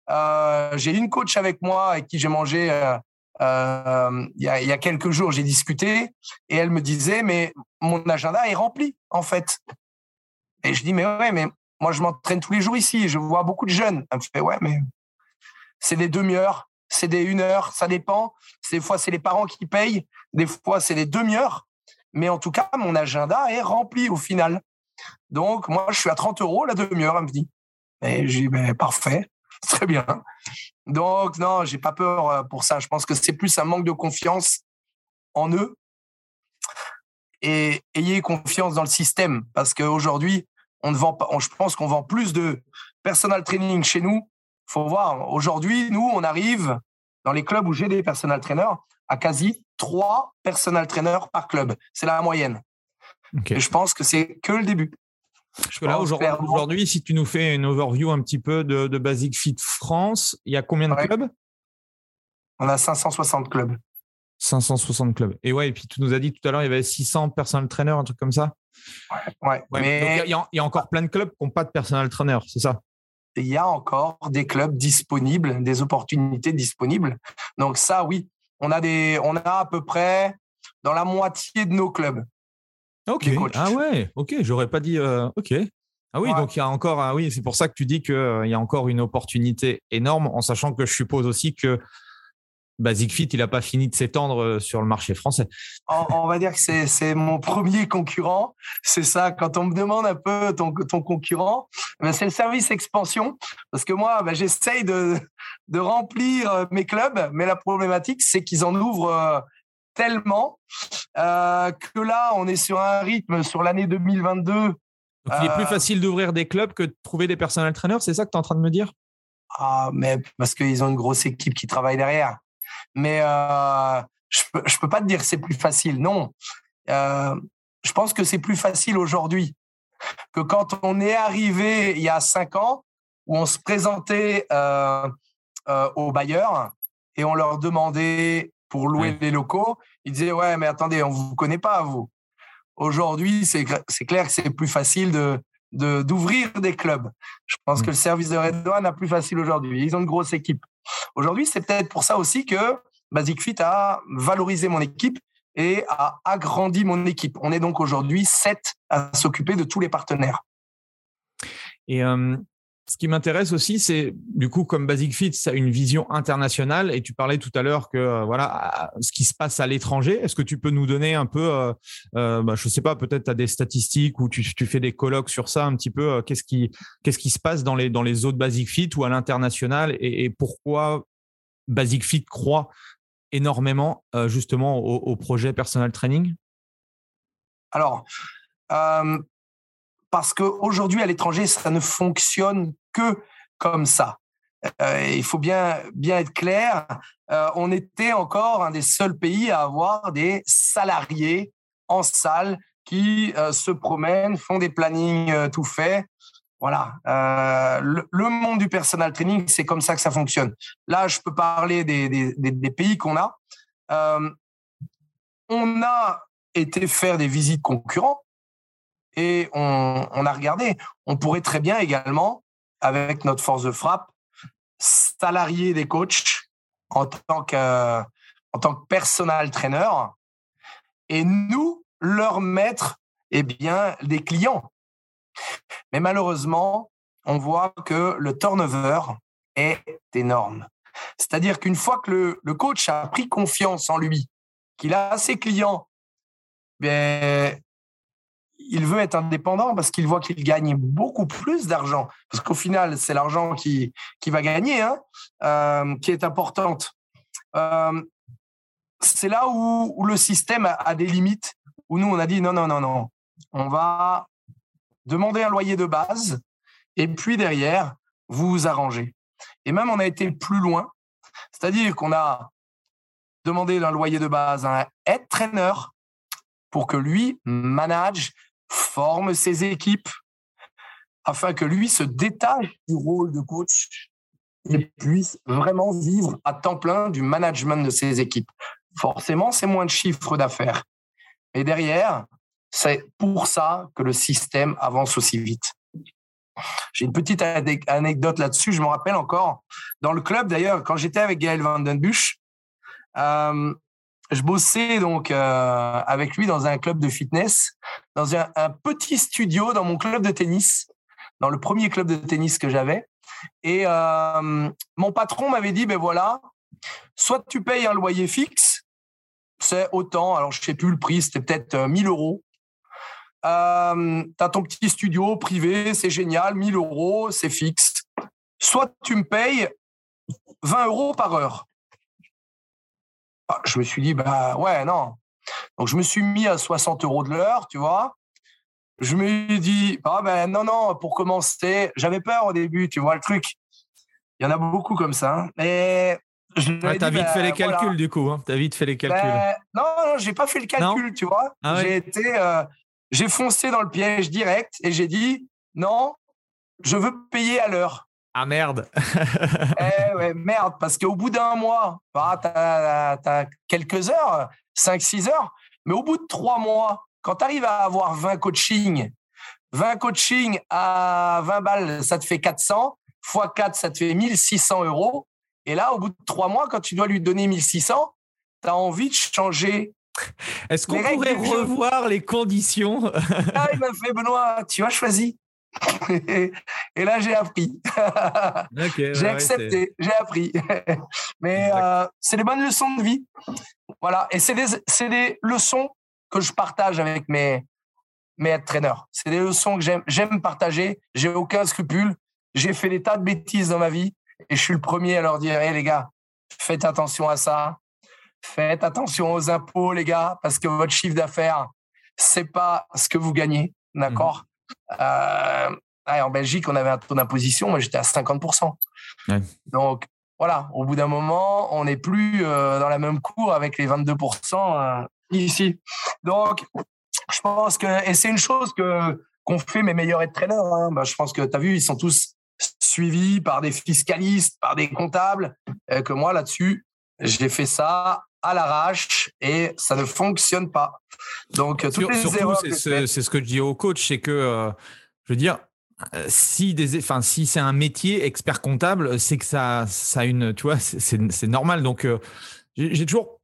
Speaker 2: Euh, j'ai une coach avec moi avec qui j'ai mangé euh, euh, il, y a, y a quelques jours. J'ai discuté et elle me disait, mais mon agenda est rempli en fait. Et je dis, mais ouais, mais moi je m'entraîne tous les jours ici. Je vois beaucoup de jeunes. Elle me fait, ouais, mais c'est des demi-heures c'est des une heure, ça dépend. Des fois, c'est les parents qui payent, des fois, c'est des demi-heures. Mais en tout cas, mon agenda est rempli au final. Donc, moi, je suis à 30 euros la demi-heure, me dit. Et j'ai dit, ben, parfait, très bien. Donc, non, j'ai pas peur euh, pour ça. Je pense que c'est plus un manque de confiance en eux. Et ayez confiance dans le système parce qu'aujourd'hui, on ne vend pas, je pense qu'on vend plus de personal training chez nous. Faut voir. Aujourd'hui, nous, on arrive dans les clubs où j'ai des personal trainers à quasi trois personal trainers par club. C'est la moyenne. Et je pense que c'est que le début.
Speaker 3: là, aujourd'hui, si tu nous fais une overview un petit peu de, de Basic Fit France, il y a combien de clubs?
Speaker 2: On a 560 clubs.
Speaker 3: 560 clubs. Et ouais, et puis tu nous as dit tout à l'heure, il y avait 600 personal trainers, un truc comme ça.
Speaker 2: Ouais.
Speaker 3: mais... il, y a, encore plein de clubs qui n'ont pas de personal trainer, c'est ça?
Speaker 2: Il y a encore des clubs disponibles, des opportunités disponibles. Donc ça, oui, on a des, on a à peu près dans la moitié de nos clubs.
Speaker 3: Ok. Ah ouais. Ok. J'aurais pas dit. Euh, ok. Ah oui, donc il y a encore. Ah oui, c'est pour ça que tu dis qu'il euh, y a encore une opportunité énorme, en sachant que je suppose aussi que Basic Fit, il n'a pas fini de s'étendre euh, sur le marché français.
Speaker 2: On, va dire que c'est mon premier concurrent. C'est ça, quand on me demande un peu ton, ton concurrent, ben, c'est le service expansion. Parce que moi, ben, j'essaye de, de remplir euh, mes clubs, mais la problématique, c'est qu'ils en ouvrent euh, tellement que là, on est sur un rythme sur l'année 2022. Donc,
Speaker 3: il est plus facile d'ouvrir des clubs que de trouver des personnels traîneurs, c'est ça que tu es en train de me dire?
Speaker 2: Ah, mais parce qu'ils ont une grosse équipe qui travaille derrière. Mais euh, je peux, peux pas te dire que c'est plus facile. Non. Euh, je pense que c'est plus facile aujourd'hui que quand on est arrivé il y a cinq ans, où on se présentait euh, aux bailleurs et on leur demandait pour louer les locaux, ils disaient ouais mais attendez on vous connaît pas vous. Aujourd'hui c'est clair que c'est plus facile de d'ouvrir des clubs. Je pense mmh. que le service de Redouane a plus facile aujourd'hui. Ils ont une grosse équipe. Aujourd'hui, c'est peut-être pour ça aussi que Basic Fit a valorisé mon équipe et a agrandi mon équipe. On est donc aujourd'hui sept à s'occuper de tous les partenaires.
Speaker 3: Et euh, ce qui m'intéresse aussi, c'est du coup, comme Basic Fit, ça a une vision internationale. Et tu parlais tout à l'heure que euh, voilà, ce qui se passe à l'étranger. Est-ce que tu peux nous donner un peu, euh, euh bah, je sais pas, peut-être tu as des statistiques ou tu, fais des colloques sur ça un petit peu. Euh, qu'est-ce qui, se passe dans les autres Basic Fit ou à l'international et, pourquoi Basic Fit croit énormément justement au, projet personal training?
Speaker 2: Alors. Euh, parce qu'aujourd'hui, à l'étranger, ça ne fonctionne que comme ça. Euh, il faut bien, bien être clair. Euh, on était encore un des seuls pays à avoir des salariés en salle qui euh, se promènent, font des plannings tout faits. Voilà. Le, monde du personal training, c'est comme ça que ça fonctionne. Là, je peux parler des, des, des pays qu'on a. on a été faire des visites concurrents et on, a regardé. On pourrait très bien également, avec notre force de frappe, salarier des coachs en tant que, en tant que personal trainer et nous leur mettre eh bien, des clients. Mais malheureusement, on voit que le turnover est énorme. C'est-à-dire qu'une fois que le, le, coach a pris confiance en lui, qu'il a ses clients, ben, il veut être indépendant parce qu'il voit qu'il gagne beaucoup plus d'argent. Parce qu'au final, c'est l'argent qui, qui va gagner, hein, euh, qui est importante. Euh, c'est là où, où, le système a, des limites, où nous, on a dit non, non, non, non. On va demander un loyer de base et puis derrière, vous vous arrangez. Et même, on a été plus loin, c'est-à-dire qu'on a demandé un loyer de base à un head trainer pour que lui manage forme ses équipes afin que lui se détache du rôle de coach et puisse vraiment vivre à temps plein du management de ses équipes. Forcément, c'est moins de chiffre d'affaires. Et derrière, c'est pour ça que le système avance aussi vite. J'ai une petite anecdote là-dessus. Je me rappelle encore dans le club d'ailleurs quand j'étais avec Gaël Vandenbusch, euh, je bossais donc euh, avec lui dans un club de fitness, dans un, petit studio dans mon club de tennis, dans le premier club de tennis que j'avais. Et euh, mon patron m'avait dit, ben voilà, soit tu payes un loyer fixe, c'est autant, alors je sais plus le prix, c'était peut-être 1000 euros. Euh, tu as ton petit studio privé, c'est génial, 1000 euros, c'est fixe. Soit tu me payes 20 euros par heure. Ah, je me suis dit, bah ouais, non. Donc je me suis mis à 60 euros de l'heure, tu vois. Je me suis dit, ah ben non, non, pour commencer, j'avais peur au début, tu vois le truc. Il y en a beaucoup comme ça. Hein. Mais
Speaker 3: tu as vite fait les calculs du coup. Hein. Tu as vite fait les calculs.
Speaker 2: Ben, non, non, j'ai pas fait le calcul, tu vois. Ah j'ai été, euh, j'ai foncé dans le piège direct et j'ai dit non, je veux payer à l'heure.
Speaker 3: Ah merde
Speaker 2: Eh ouais, merde, parce qu'au bout d'un mois, bah, tu as, quelques heures, 5-6 heures, mais au bout de trois mois, quand tu arrives à avoir 20 coachings, 20 coachings à 20 balles, ça te fait 400, fois 4, ça te fait 1600 euros. Et là, au bout de trois mois, quand tu dois lui donner 1600, tu as envie de changer.
Speaker 3: Est-ce qu'on pourrait revoir les conditions?
Speaker 2: Ah, il m'a fait Benoît, tu as choisi. et là, j'ai appris. j'ai accepté, j'ai appris. Mais euh, c'est des bonnes leçons de vie. Voilà. Et c'est des, des, leçons que je partage avec mes, mes entraîneurs. C'est des leçons que j'aime, j'aime partager. J'ai aucun scrupule. J'ai fait des tas de bêtises dans ma vie et je suis le premier à leur dire hé les gars, faites attention à ça. Faites attention aux impôts, les gars, parce que votre chiffre d'affaires, c'est pas ce que vous gagnez. D'accord? euh, en Belgique, on avait un taux d'imposition, moi j'étais à 50%. Donc voilà, au bout d'un moment, on n'est plus euh, dans la même cour avec les 22% euh, ici. Donc, je pense que, et c'est une chose que qu'on fait mes meilleurs entraîneurs. Hein. Bah, je pense que tu as vu, ils sont tous suivis par des fiscalistes, par des comptables, que moi là-dessus, j'ai fait ça à l'arrache et ça ne fonctionne pas. Donc, toutes les
Speaker 3: c'est ce, que je dis aux coachs, c'est que, euh, je veux dire, euh, si des, enfin, si c'est un métier expert comptable, c'est que ça, ça a une, tu vois, c'est normal. Donc, euh, j'ai toujours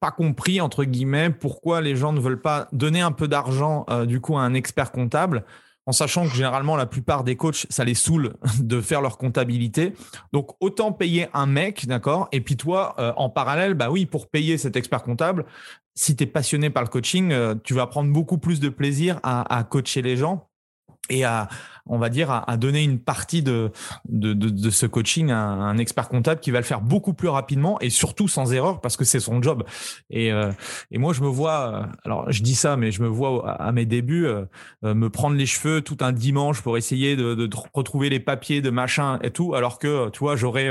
Speaker 3: pas compris entre guillemets pourquoi les gens ne veulent pas donner un peu d'argent du coup à un expert comptable en sachant que généralement la plupart des coachs, ça les saoule de faire leur comptabilité. Donc autant payer un mec, d'accord Et puis toi, euh, en parallèle, bah oui, pour payer cet expert comptable, si tu es passionné par le coaching, euh, tu vas prendre beaucoup plus de plaisir à coacher les gens et à, on va dire, à, donner une partie de, de, de, ce coaching à un expert comptable qui va le faire beaucoup plus rapidement et surtout sans erreur parce que c'est son job. Et, euh, et moi, je me vois, euh, alors je dis ça, mais je me vois à, mes débuts euh, me prendre les cheveux tout un dimanche pour essayer de, de, retrouver les papiers de machin et tout, alors que, tu vois, j'aurais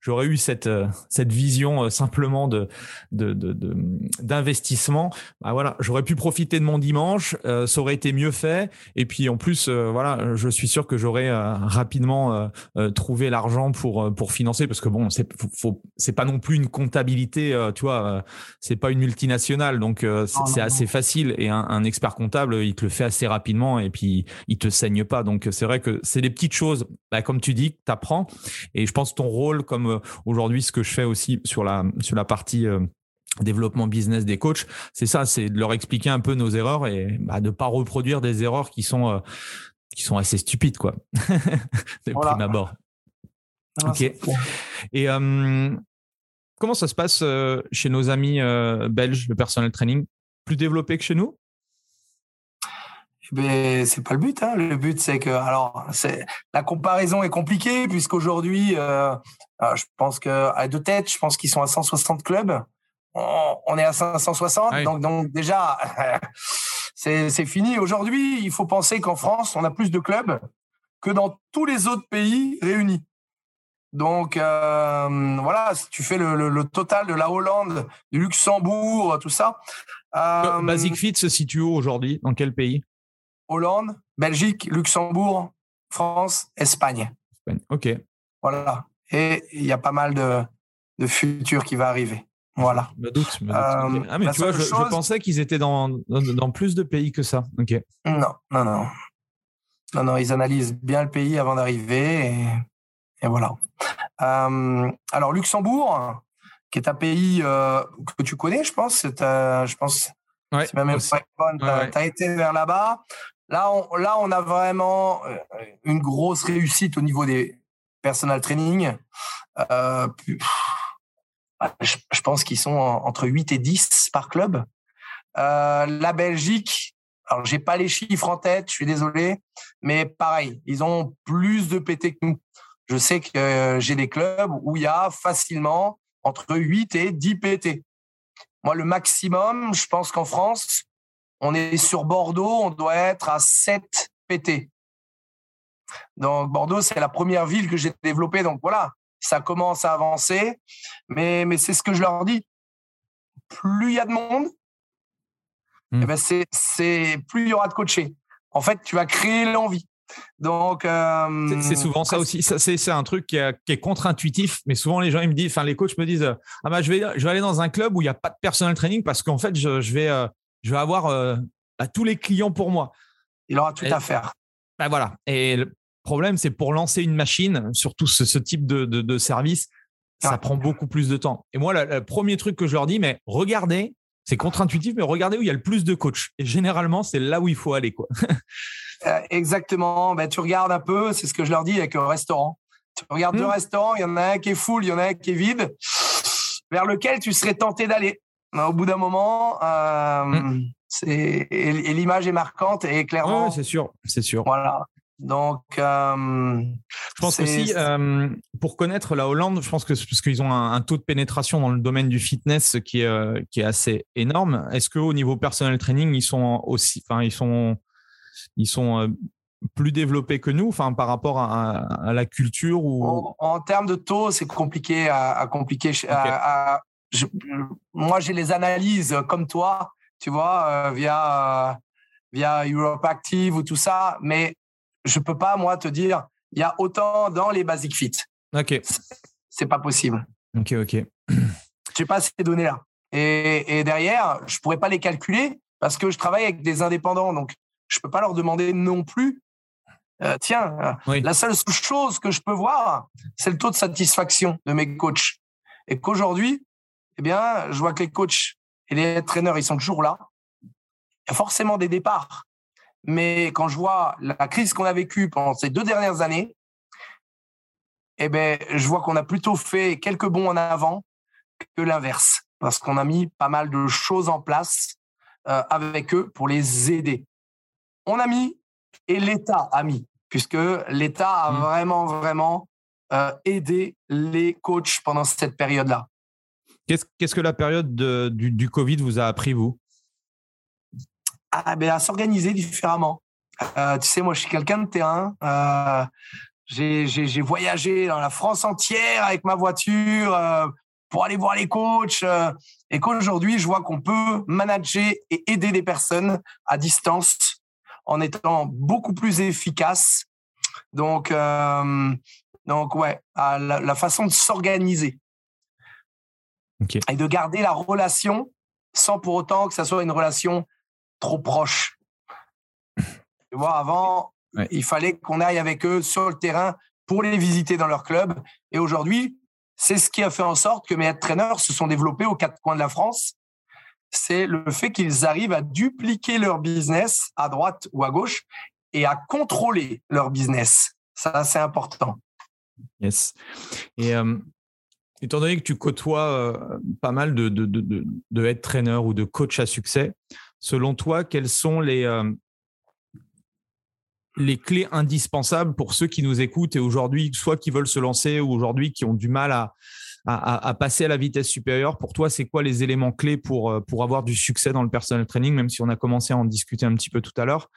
Speaker 3: j'aurais eu cette, cette vision simplement de d'investissement. Bah voilà, j'aurais pu profiter de mon dimanche, ça aurait été mieux fait. Et puis en plus, voilà, je je suis sûr que j'aurais euh, rapidement euh, euh, trouvé l'argent pour pour financer parce que bon, c'est c'est pas non plus une comptabilité, tu vois, c'est pas une multinationale, donc c'est assez facile. Et un, expert comptable, il te le fait assez rapidement et puis il te saigne pas. Donc c'est vrai que c'est des petites choses, bah, comme tu dis, que tu apprends et je pense ton rôle comme aujourd'hui ce que je fais aussi sur la sur la partie développement business des coachs, c'est ça, c'est de leur expliquer un peu nos erreurs et bah, de pas reproduire des erreurs qui sont qui sont assez stupides, quoi, de prime abord. Ah, ok. Et comment ça se passe euh, chez nos amis euh, belges, le personnel training? Plus développé que chez nous?
Speaker 2: Mais c'est pas le but. Hein. Le but, c'est que, alors, c'est la comparaison est compliquée puisqu'aujourd'hui, euh, je pense que à deux têtes, je pense qu'ils sont à 160 clubs. On, est à 560, donc donc déjà, c'est fini. Aujourd'hui, il faut penser qu'en France, on a plus de clubs que dans tous les autres pays réunis. Donc euh, voilà, si tu fais le, total de la Hollande, du Luxembourg, tout ça.
Speaker 3: Euh, Basic Fit se situe où aujourd'hui? Dans quel pays?
Speaker 2: Hollande, Belgique, Luxembourg, France, Espagne.
Speaker 3: Ok.
Speaker 2: Voilà. Et il y a pas mal de, de futurs qui va arriver. Voilà.
Speaker 3: Me doute. Me doute. Euh, ah, mais tu vois, je, pensais qu'ils étaient dans, dans, plus de pays que ça. Ok.
Speaker 2: Non, non, non. Non, non, ils analysent bien le pays avant d'arriver et, et, voilà. Euh, alors, Luxembourg, qui est un pays euh, que tu connais, je pense. C'est, je pense.
Speaker 3: Ouais,
Speaker 2: même tu as, été vers là-bas. Là on, là, on a vraiment une grosse réussite au niveau des personal training. Je, pense qu'ils sont entre 8 et 10 par club. Euh, la Belgique, alors j'ai pas les chiffres en tête, je suis désolé, mais pareil, ils ont plus de PT que nous. Je sais que euh, j'ai des clubs où il y a facilement entre 8 et 10 PT. Moi, le maximum, je pense qu'en France, on est sur Bordeaux, on doit être à 7 PT. Donc Bordeaux, c'est la première ville que j'ai développée. Donc voilà, ça commence à avancer. Mais, mais c'est ce que je leur dis. Plus il y a de monde, hmm. eh ben c'est, plus il y aura de coachés. En fait, tu vas créer l'envie. Donc,
Speaker 3: euh, c'est souvent ça aussi. C'est un truc qui, est contre-intuitif, mais souvent les gens ils me disent, enfin les coachs me disent, ah bah je vais, je vais aller dans un club où il n'y a pas de personnel training parce qu'en fait je, je, vais, euh, je vais avoir euh, bah, tous les clients pour moi.
Speaker 2: Il aura tout à faire.
Speaker 3: Ben voilà. Et problème, c'est pour lancer une machine, surtout ce, type de, de, service, ça prend beaucoup plus de temps. Et moi, le, premier truc que je leur dis, mais regardez, c'est contre-intuitif, mais regardez où il y a le plus de coachs. Et généralement, c'est là où il faut aller. Quoi.
Speaker 2: Euh, exactement. Ben, tu regardes un peu, c'est ce que je leur dis avec un restaurant. Tu regardes deux mmh. restaurants, il y en a un qui est full, il y en a un qui est vide, vers lequel tu serais tenté d'aller. Au bout d'un moment, euh, mmh. c'est et, l'image est marquante et clairement.
Speaker 3: c'est sûr, c'est sûr.
Speaker 2: Voilà. Donc, euh,
Speaker 3: je pense aussi euh, pour connaître la Hollande, je pense que parce qu'ils ont un, taux de pénétration dans le domaine du fitness qui est euh, qui est assez énorme. Est-ce qu'au niveau personnel training, ils sont aussi, enfin, ils sont ils sont plus développés que nous, enfin, par rapport à, la culture ou?
Speaker 2: En, termes de taux, c'est compliqué à, compliquer. moi, j'ai les analyses comme toi, tu vois, via via Europe Active ou tout ça, mais je peux pas, moi, te dire, il y a autant dans les Basic Fit.
Speaker 3: OK.
Speaker 2: C'est pas possible.
Speaker 3: OK, OK.
Speaker 2: J'ai pas ces données-là. Et, derrière, je pourrais pas les calculer parce que je travaille avec des indépendants. Donc, je peux pas leur demander non plus. Euh, tiens, euh, la seule chose que je peux voir, c'est le taux de satisfaction de mes coachs. Et qu'aujourd'hui, eh bien, je vois que les coachs et les traîneurs, ils sont toujours là. Il y a forcément des départs. Mais quand je vois la crise qu'on a vécue pendant ces deux dernières années, eh ben, je vois qu'on a plutôt fait quelques bons en avant que l'inverse, parce qu'on a mis pas mal de choses en place euh, avec eux pour les aider. On a mis et l'État a mis, puisque l'État a mmh. vraiment, vraiment euh, aidé les coachs pendant cette période-là.
Speaker 3: Qu'est-ce que la période du, du Covid vous a appris, vous?
Speaker 2: À, ben, à s'organiser différemment. Euh, tu sais, moi, je suis quelqu'un de terrain. Euh, j'ai voyagé dans la France entière avec ma voiture euh, pour aller voir les coachs. Euh, et qu'aujourd'hui, je vois qu'on peut manager et aider des personnes à distance en étant beaucoup plus efficace. Donc, donc ouais, la, la, façon de s'organiser okay. et de garder la relation sans pour autant que ça soit une relation trop proches. Tu vois, avant, il fallait qu'on aille avec eux sur le terrain pour les visiter dans leur club. Et aujourd'hui, c'est ce qui a fait en sorte que mes entraîneurs se sont développés aux quatre coins de la France. C'est le fait qu'ils arrivent à dupliquer leur business à droite ou à gauche et à contrôler leur business. Ça, c'est important.
Speaker 3: Yes. Et euh, étant donné que tu côtoies euh, pas mal de, de, de, de head trainer ou de coach à succès, selon toi, quelles sont les, euh, les clés indispensables pour ceux qui nous écoutent et aujourd'hui, soit qui veulent se lancer ou aujourd'hui qui ont du mal à, à, passer à la vitesse supérieure Pour toi, c'est quoi les éléments clés pour, euh, pour avoir du succès dans le personal training, même si on a commencé à en discuter un petit peu tout à l'heure?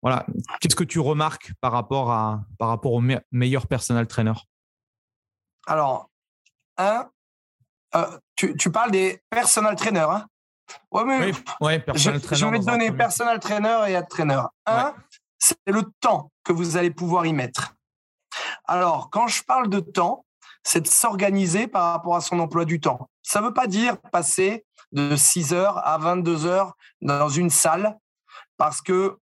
Speaker 3: Voilà. Qu'est-ce que tu remarques par rapport, à, par rapport au meilleur personal trainer?
Speaker 2: Alors, un, euh, tu, tu, parles des personal trainers. Hein?
Speaker 3: Ouais, mais oui,
Speaker 2: je, je, vais te donner personal trainer et ad trainer. Un, c'est le temps que vous allez pouvoir y mettre. Alors, quand je parle de temps, c'est de s'organiser par rapport à son emploi du temps. Ça ne veut pas dire passer de 6 heures à 22 heures dans une salle parce que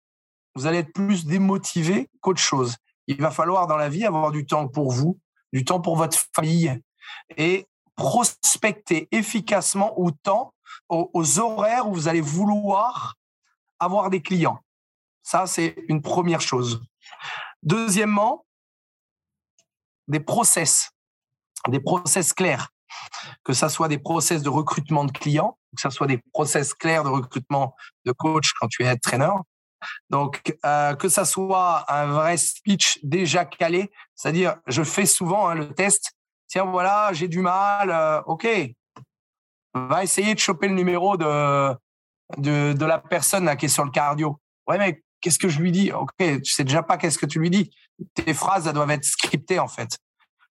Speaker 2: vous allez être plus démotivé qu'autre chose. Il va falloir dans la vie avoir du temps pour vous, du temps pour votre famille et prospecter efficacement autant aux, horaires où vous allez vouloir avoir des clients. Ça, c'est une première chose. Deuxièmement, des process, des process clairs. que ça soit des process de recrutement de clients, que ça soit des process clairs de recrutement de coach quand tu es entraîneur. Donc, euh, que ça soit un vrai speech déjà calé, c'est-à-dire, je fais souvent hein, le test. Tiens, voilà, j'ai du mal. Euh, ok, va essayer de choper le numéro de de, de la personne qui est sur le cardio. Ouais, mais qu'est-ce que je lui dis? Ok, tu sais déjà pas qu'est-ce que tu lui dis. Tes phrases, elles doivent être scriptées en fait.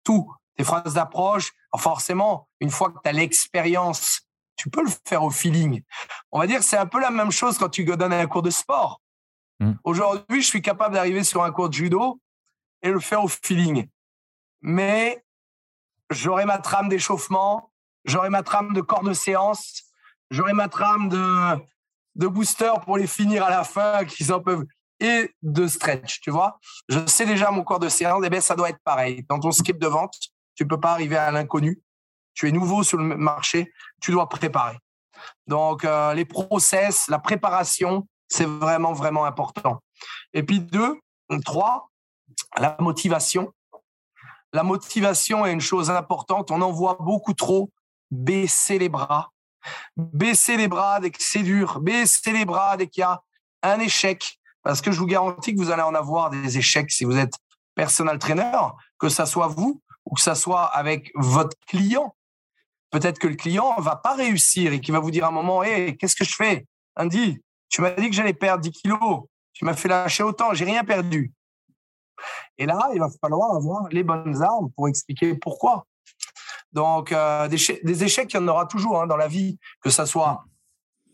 Speaker 2: Tout, tes phrases d'approche. Forcément, une fois que tu as l'expérience, tu peux le faire au feeling. On va dire c'est un peu la même chose quand tu donnes un cours de sport. Mmh. Aujourd'hui, je suis capable d'arriver sur un cours de judo et le faire au feeling. Mais j'aurai ma trame d'échauffement, j'aurai ma trame de corps de séance, j'aurai ma trame de, booster pour les finir à la fin, qu'ils en peuvent, et de stretch, tu vois. Je sais déjà mon corps de séance, et eh bien ça doit être pareil. Dans ton script de vente, tu peux pas arriver à l'inconnu. Tu es nouveau sur le marché, tu dois préparer. Donc, euh, les process, la préparation, c'est vraiment, vraiment important. Et puis deux, trois, la motivation. La motivation est une chose importante. On en voit beaucoup trop baisser les bras. Baisser les bras dès que c'est dur. Baisser les bras dès qu'il y a un échec. Parce que je vous garantis que vous allez en avoir des échecs si vous êtes personal trainer, que ça soit vous ou que ça soit avec votre client. Peut-être que le client va pas réussir et qu'il va vous dire à un moment, hé, qu'est-ce que je fais? Andy, tu m'as dit que j'allais perdre 10 kilos. Tu m'as fait lâcher autant. J'ai rien perdu. Et là, il va falloir avoir les bonnes armes pour expliquer pourquoi. Donc, euh, des, échecs, il y en aura toujours hein, dans la vie, que ce soit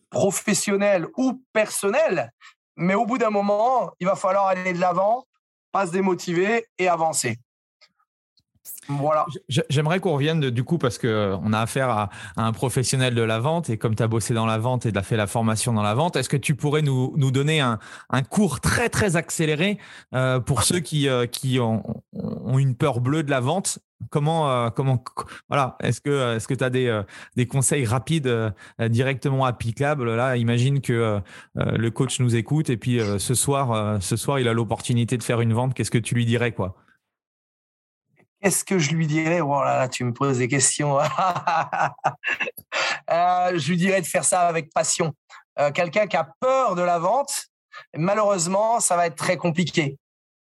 Speaker 2: professionnel ou personnel. Mais au bout d'un moment, il va falloir aller de l'avant, pas se démotiver et avancer.
Speaker 3: Voilà. J'aimerais qu'on revienne du coup parce que euh, on a affaire à, un professionnel de la vente et comme tu as bossé dans la vente et tu as fait la formation dans la vente, est-ce que tu pourrais nous, nous donner un, un, cours très très accéléré euh, pour ceux qui, euh, qui ont, ont, une peur bleue de la vente Comment, comment, voilà, est-ce que, est-ce que tu as des, des conseils rapides directement applicables? Là, imagine que le coach nous écoute et puis ce soir, ce soir, il a l'opportunité de faire une vente. Qu'est-ce que tu lui dirais, quoi?
Speaker 2: Qu'est-ce que je lui dirais? Oh là là, tu me poses des questions. Euh, je lui dirais de faire ça avec passion. Euh, quelqu'un qui a peur de la vente, malheureusement, ça va être très compliqué.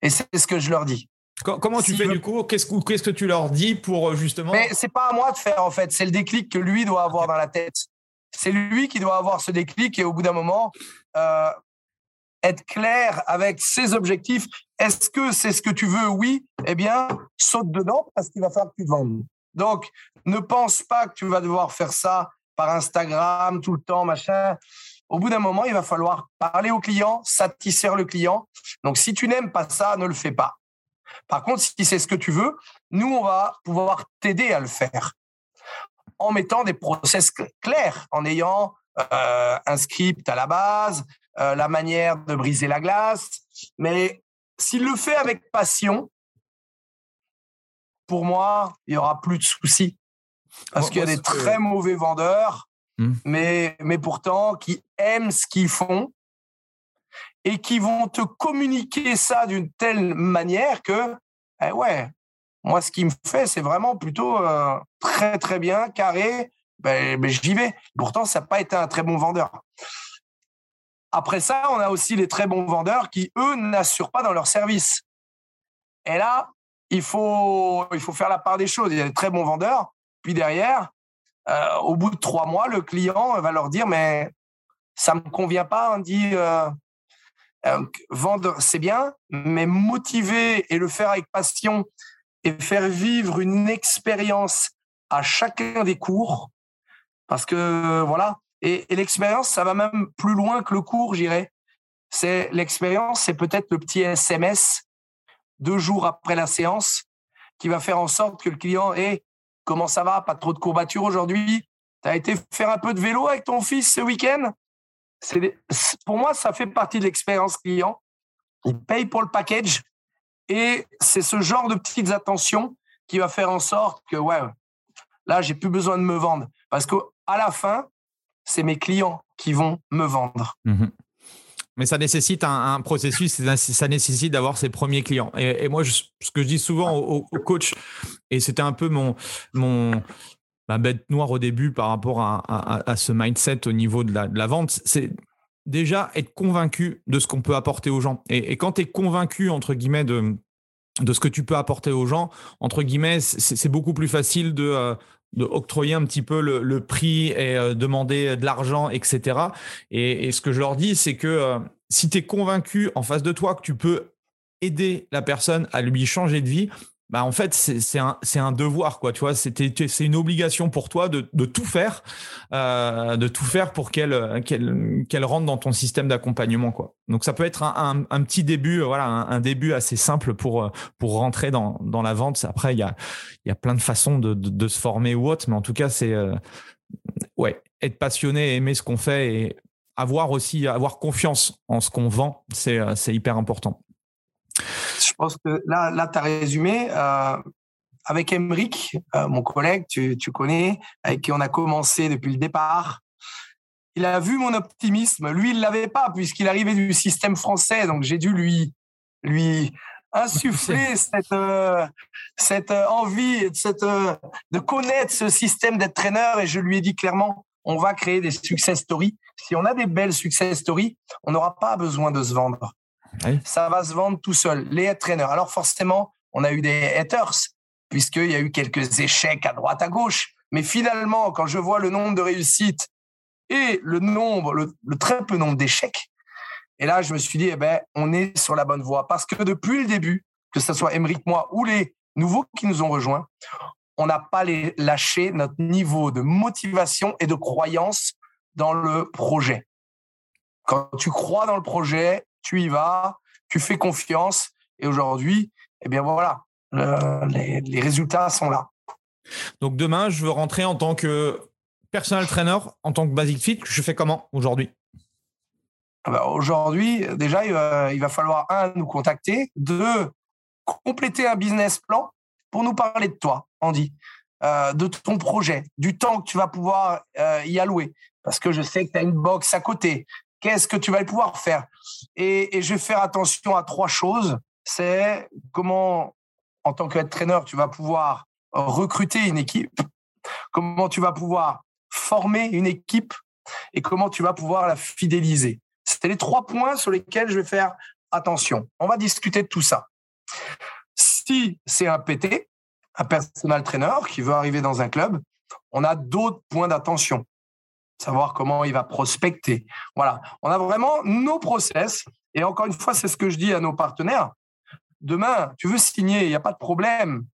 Speaker 2: Et c'est ce que je leur dis.
Speaker 3: Comment tu fais du coup? Qu'est-ce que tu leur dis pour euh, justement?
Speaker 2: Mais c'est pas à moi de faire en fait. C'est le déclic que lui doit avoir dans la tête. C'est lui qui doit avoir ce déclic et au bout d'un moment, être clair avec ses objectifs. Est-ce que c'est ce que tu veux? Oui. Eh bien, saute dedans parce qu'il va falloir que tu te vendes. Donc, ne pense pas que tu vas devoir faire ça par Instagram tout le temps, machin. Au bout d'un moment, il va falloir parler au client, satisfaire le client. Donc, si tu n'aimes pas ça, ne le fais pas. Par contre, si c'est ce que tu veux, nous, on va pouvoir t'aider à le faire en mettant des process clairs, en ayant euh, un script à la base, euh, la manière de briser la glace. Mais s'il le fait avec passion, pour moi, il y aura plus de soucis. Parce qu'il y a des très mauvais vendeurs, hmm. mais, mais pourtant qui aiment ce qu'ils font et qui vont te communiquer ça d'une telle manière que, eh ouais, moi, ce qui me fait, c'est vraiment plutôt euh, très, très bien, carré, ben, ben j'y vais. Pourtant, ça n'a pas été un très bon vendeur. Après ça, on a aussi les très bons vendeurs qui, eux, n'assurent pas dans leur service. Et là, il faut, faire la part des choses. Il y a des très bons vendeurs. Puis derrière, euh, au bout de trois mois, le client va leur dire, mais ça ne me convient pas. On dit, euh, euh, vendre, c'est bien, mais motiver et le faire avec passion et faire vivre une expérience à chacun des cours, parce que voilà, et, l'expérience, ça va même plus loin que le cours, j'irais. C'est l'expérience, c'est peut-être le petit SMS deux jours après la séance qui va faire en sorte que le client est comment ça va, pas trop de courbatures aujourd'hui? Tu as été faire un peu de vélo avec ton fils ce week-end? Pour moi, ça fait partie de l'expérience client. Il paye pour le package et c'est ce genre de petites attentions qui va faire en sorte que ouais, là, j'ai plus besoin de me vendre parce qu'à la fin, c'est mes clients qui vont me vendre.
Speaker 3: Mhm. Mais ça nécessite un, processus, ça nécessite d'avoir ses premiers clients. Et, moi, ce que je dis souvent aux, coachs, et c'était un peu mon, mon, ma bête noire au début par rapport à, ce mindset au niveau de la, de la vente, c'est déjà être convaincu de ce qu'on peut apporter aux gens. Et, quand tu es convaincu, entre guillemets, de, de ce que tu peux apporter aux gens, entre guillemets, c'est beaucoup plus facile de, euh, de octroyer un petit peu le, prix et euh, demander de l'argent, etc. Et, ce que je leur dis, c'est que euh, si tu es convaincu en face de toi que tu peux aider la personne à lui changer de vie, bah en fait c'est un, un devoir quoi tu vois. C'est une obligation pour toi de, de tout faire euh, de tout faire pour qu'elle qu'elle qu'elle rentre dans ton système d'accompagnement quoi. Donc ça peut être un, un, petit début voilà un, début assez simple pour pour rentrer dans, dans la vente. Après il y a il y a plein de façons de, de, se former ou autre mais en tout cas c'est euh, ouais être passionné aimer ce qu'on fait et avoir aussi avoir confiance en ce qu'on vend c'est c'est hyper important
Speaker 2: je pense que là, là tu as résumé. Euh, avec Emeric, euh, mon collègue, tu, tu, connais, avec qui on a commencé depuis le départ, il a vu mon optimisme. Lui, il l'avait pas puisqu'il arrivait du système français. Donc, j'ai dû lui, lui insuffler cette, euh, cette envie cette, de connaître ce système d'être traîneur. Et je lui ai dit clairement, on va créer des success stories. Si on a des belles success stories, on n'aura pas besoin de se vendre. Ça va se vendre tout seul. Les traîneurs. Alors forcément, on a eu des haters puisqu'il y a eu quelques échecs à droite, à gauche. Mais finalement, quand je vois le nombre de réussites et le nombre, le, très peu nombre d'échecs, et là, je me suis dit, eh ben, on est sur la bonne voie. Parce que depuis le début, que ce soit Émeric, moi ou les nouveaux qui nous ont rejoints, on n'a pas lâché notre niveau de motivation et de croyance dans le projet. Quand tu crois dans le projet, tu y vas, tu fais confiance. Et aujourd'hui, eh bien voilà, les, résultats sont là.
Speaker 3: Donc demain, je veux rentrer en tant que personal trainer, en tant que basic fit. Je fais comment aujourd'hui?
Speaker 2: Ah bah, Aujourd'hui, déjà, il va, falloir, un, nous contacter, deux, compléter un business plan pour nous parler de toi, Andy, euh, de ton projet, du temps que tu vas pouvoir euh, y allouer. Parce que je sais que tu as une box à côté, qu'est-ce que tu vas pouvoir faire et, je vais faire attention à trois choses. C'est comment, en tant qu'entraîneur, tu vas pouvoir recruter une équipe, comment tu vas pouvoir former une équipe et comment tu vas pouvoir la fidéliser. C'était les trois points sur lesquels je vais faire attention. On va discuter de tout ça. Si c'est un PT, un personal trainer qui veut arriver dans un club, on a d'autres points d'attention savoir comment il va prospecter. Voilà, on a vraiment nos process. Et encore une fois, c'est ce que je dis à nos partenaires. Demain, tu veux signer, il n'y a pas de problème.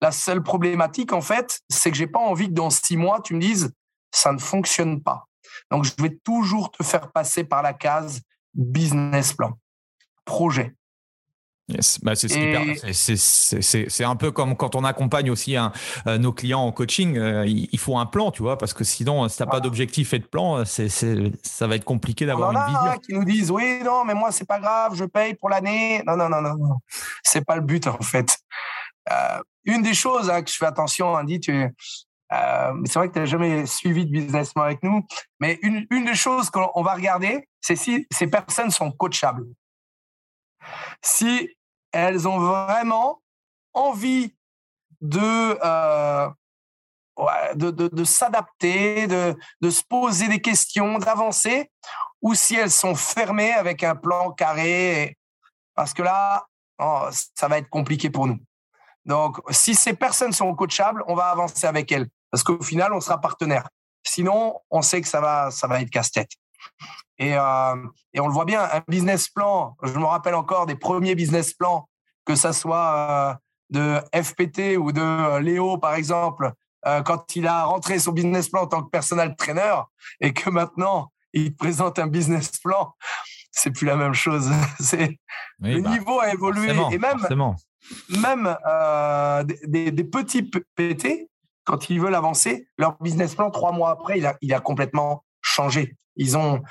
Speaker 2: La seule problématique, en fait, c'est que j'ai pas envie que dans six mois, tu me dises, ça ne fonctionne pas. Donc, je vais toujours te faire passer par la case business plan, projet.
Speaker 3: Bah, c'est un peu comme quand on accompagne aussi un, euh, nos clients en coaching. Euh, il, faut un plan, tu vois, parce que sinon, si tu n'as pas d'objectif et de plan, c'est ça va être compliqué d'avoir une vision.
Speaker 2: qui nous disent oui, non, mais moi, c'est pas grave, je paye pour l'année. Non, non, non, non, non. C'est pas le but, en fait. Euh, une des choses hein, que je fais attention, Andy, tu, c'est vrai que tu n'as jamais suivi de business avec nous, mais une, une des choses qu'on va regarder, c'est si ces personnes sont coachables si elles ont vraiment envie de, euh, de, de, s'adapter, de, de, se poser des questions, d'avancer, ou si elles sont fermées avec un plan carré, parce que là, oh, ça va être compliqué pour nous. Donc, si ces personnes sont coachables, on va avancer avec elles, parce qu'au final, on sera partenaire. Sinon, on sait que ça va, ça va être casse-tête. Et, euh, et, on le voit bien, un business plan, je me rappelle encore des premiers business plans, que ça soit euh, de FPT ou de euh, Léo, par exemple, quand il a rentré son business plan en tant que personal trainer et que maintenant il présente un business plan, c'est plus la même chose. c'est le bah, niveau a évolué et même même des, des, petits PT quand ils veulent avancer, leur business plan trois mois après, il a, il a complètement changé. Ils ont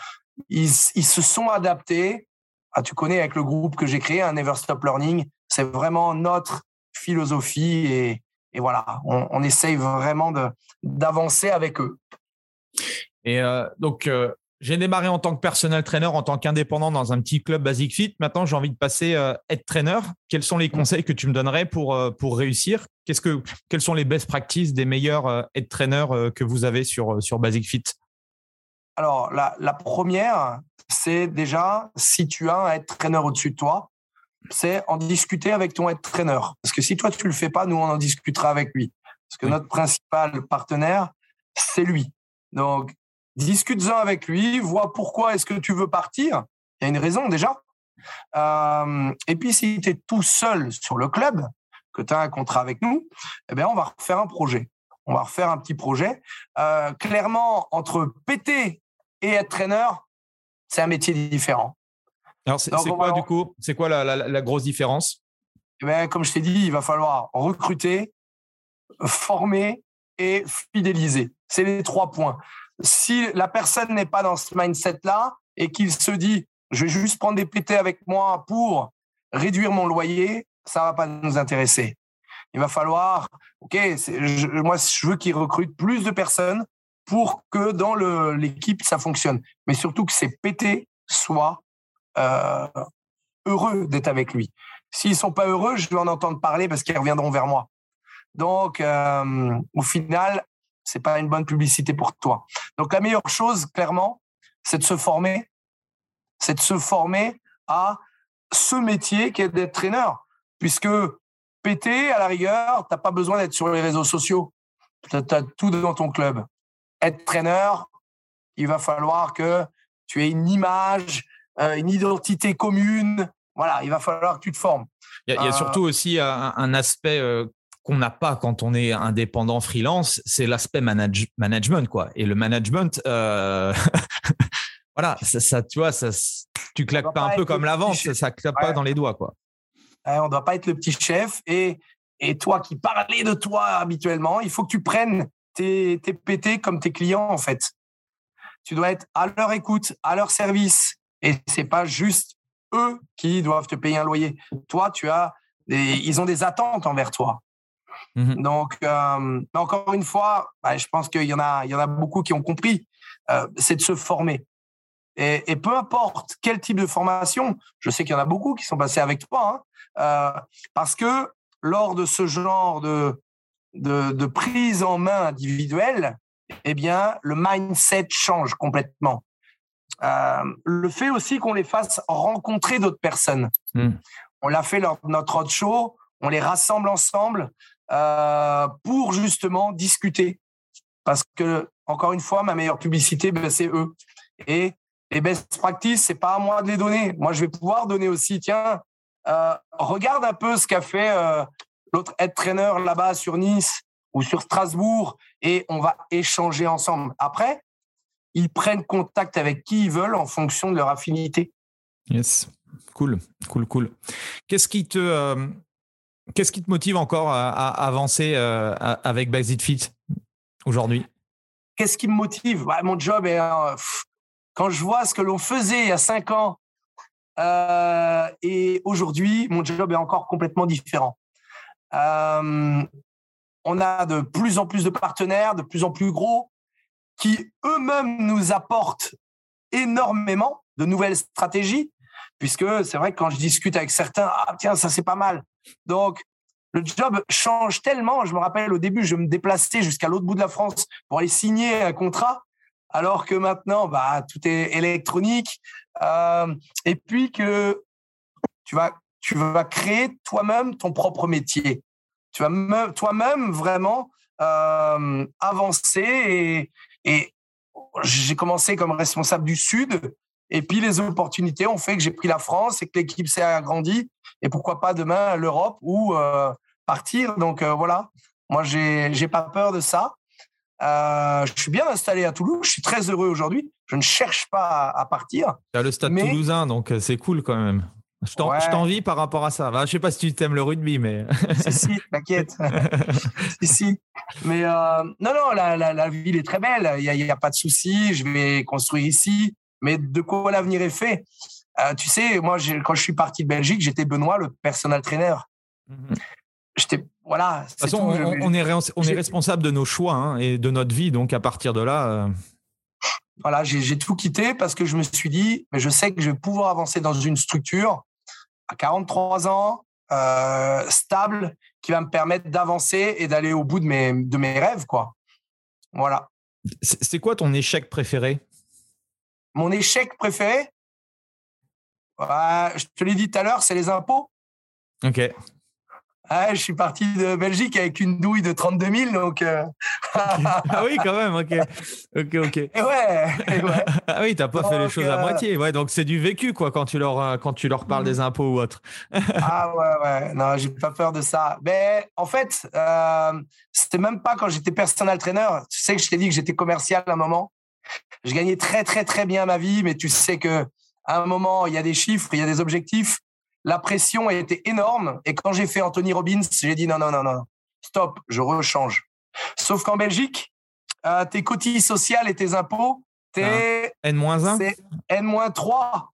Speaker 2: ils, se sont adaptés. Ah, tu connais avec le groupe que j'ai créé, un Never Stop Learning, c'est vraiment notre philosophie et, et voilà, on, essaye vraiment d'avancer avec eux.
Speaker 3: Et euh, donc, euh, j'ai démarré en tant que personnel trainer, en tant qu'indépendant dans un petit club Basic Fit. Maintenant, j'ai envie de passer euh, être trainer. Quels sont les mmh. conseils que tu me donnerais pour, euh, pour réussir? Qu'est-ce que, Quelles sont les best practices des meilleurs être trainers que vous avez sur, sur Basic Fit?
Speaker 2: Alors, la, la première, c'est déjà, si tu as un être trainer au-dessus de toi, c'est en discuter avec ton être trainer. Parce que si toi, tu ne le fais pas, nous, on en discutera avec lui. Parce que notre principal partenaire, c'est lui. Donc, discute-en avec lui, vois pourquoi est-ce que tu veux partir. Il y a une raison déjà. Euh, et puis, si tu es tout seul sur le club, que tu as un contrat avec nous, eh bien, on va refaire un projet. On va refaire un petit projet. Euh, clairement, entre péter et être traîneur, c'est un métier différent.
Speaker 3: Alors, c'est quoi, du coup C'est quoi la, grosse différence?
Speaker 2: Eh bien, Comme je t'ai dit, il va falloir recruter, former et fidéliser. C'est les trois points si la personne n'est pas dans ce mindset-là et qu'il se dit, je vais juste prendre des PT avec moi pour réduire mon loyer, ça va pas nous intéresser. Il va falloir, ok, moi je veux qu'il recrute plus de personnes pour que dans l'équipe ça fonctionne, mais surtout que ces PT soient euh, heureux d'être avec lui. S'ils sont pas heureux, je vais en entendre parler parce qu'ils reviendront vers moi. Donc, euh, au final, c'est pas une bonne publicité pour toi. Donc la meilleure chose, clairement, c'est de se former, c'est de se former à ce métier qui est d'être traîneur, puisque péter à la rigueur, t'as pas besoin d'être sur les réseaux sociaux, tu as tout dans ton club. Être traîneur, il va falloir que tu aies une image, euh, une identité commune. Voilà, il va falloir que tu te formes.
Speaker 3: Il y a, euh, surtout aussi un, aspect euh, qu'on n'a pas quand on est indépendant freelance, c'est l'aspect management quoi. Et le management, euh, voilà, ça, tu vois, ça, tu claques pas, un peu comme la vente, ça, ça claque pas dans les doigts quoi.
Speaker 2: on doit pas être le petit chef et et toi qui parlais de toi habituellement, il faut que tu prennes tes, tes PT comme tes clients en fait. Tu dois être à leur écoute, à leur service et c'est pas juste eux qui doivent te payer un loyer. Toi, tu as des, ils ont des attentes envers toi. Mmh Donc, euh, encore une fois, bah, je pense qu'il y en a, il y en a beaucoup qui ont compris. Euh, c'est de se former. Et, peu importe quel type de formation, je sais qu'il y en a beaucoup qui sont passés avec toi, hein, euh, parce que lors de ce genre de, de, prise en main individuelle, eh bien, le mindset change complètement. le fait aussi qu'on les fasse rencontrer d'autres personnes. Mmh. On l'a fait lors de notre show, on les rassemble ensemble. Euh, pour justement discuter. Parce que, encore une fois, ma meilleure publicité, ben, c'est eux. Et les best practices, c'est pas à moi de les donner. Moi, je vais pouvoir donner aussi, tiens, euh, regarde un peu ce qu'a fait euh, l'autre head trainer là-bas sur Nice ou sur Strasbourg et on va échanger ensemble. Après, ils prennent contact avec qui ils veulent en fonction de leur affinité.
Speaker 3: Yes, cool, cool, cool. Qu'est-ce qui te, Qu'est-ce qui te motive encore à, avancer euh, avec Basic Fit aujourd'hui?
Speaker 2: Qu'est-ce qui me motive? Bah, Mon job est. Euh, quand je vois ce que l'on faisait il y a cinq ans euh, et aujourd'hui, mon job est encore complètement différent. On a de plus en plus de partenaires, de plus en plus gros, qui eux-mêmes nous apportent énormément de nouvelles stratégies, puisque c'est vrai que quand je discute avec certains, ah tiens, ça c'est pas mal. Donc, le job change tellement. Je me rappelle au début, je me déplaçais jusqu'à l'autre bout de la France pour aller signer un contrat, alors que maintenant, bah, tout est électronique. Euh, et puis que tu vas, tu vas créer toi-même ton propre métier. Tu vas toi-même vraiment euh, avancer. Et, et j'ai commencé comme responsable du Sud. Et puis les opportunités ont fait que j'ai pris la France et que l'équipe s'est agrandie. Et pourquoi pas demain l'Europe ou euh, partir. Donc euh, voilà, moi j'ai pas peur de ça. Euh, je suis bien installé à Toulouse. Je suis très heureux aujourd'hui. Je ne cherche pas à, partir.
Speaker 3: Tu as le stade toulousain, donc c'est cool quand même. Je t'envie par rapport à ça. Je je sais pas si tu aimes le rugby, mais.
Speaker 2: si, si, t'inquiète. si, si. Mais non, non, la, la, ville est très belle. Il n'y a, a, pas de souci. Je vais construire ici mais de quoi l'avenir est fait? Euh, tu sais, moi, quand je suis parti de Belgique, j'étais Benoît, le personnel trainer. Mhm. J'étais, voilà.
Speaker 3: De toute façon, on, est, on est responsable de nos choix hein, et de notre vie, donc à partir de là. Euh,
Speaker 2: voilà, j'ai tout quitté parce que je me suis dit, mais je sais que je vais pouvoir avancer dans une structure à 43 ans, euh, stable, qui va me permettre d'avancer et d'aller au bout de mes, de mes rêves, quoi. Voilà.
Speaker 3: C'est quoi ton échec préféré?
Speaker 2: Mon échec préféré? Je te l'ai dit tout à l'heure, c'est les impôts.
Speaker 3: Ok.
Speaker 2: Ah, je suis parti de Belgique avec une douille de 32 000, donc. Euh,
Speaker 3: ah oui, quand même, ok. Ok, ok.
Speaker 2: Et ouais,
Speaker 3: ah oui, t'as pas fait les choses à euh, moitié. Ouais, donc c'est du vécu, quoi, quand tu leur, euh, quand tu leur parles des mm. impôts ou autre.
Speaker 2: ah ouais, ouais. Non, j'ai pas peur de ça. Mais en fait, euh, c'était même pas quand j'étais personal trainer. Tu sais que je t'ai dit que j'étais commercial à un moment. Je gagnais très, très, très bien ma vie, mais tu sais que à un moment, il y a des chiffres, il y a des objectifs la pression a été énorme. Et quand j'ai fait Anthony Robbins, j'ai dit non, non, non, non, stop, je rechange. Sauf qu'en Belgique, euh, tes cotises sociales et tes impôts, t'es
Speaker 3: N-1
Speaker 2: C'est N-3.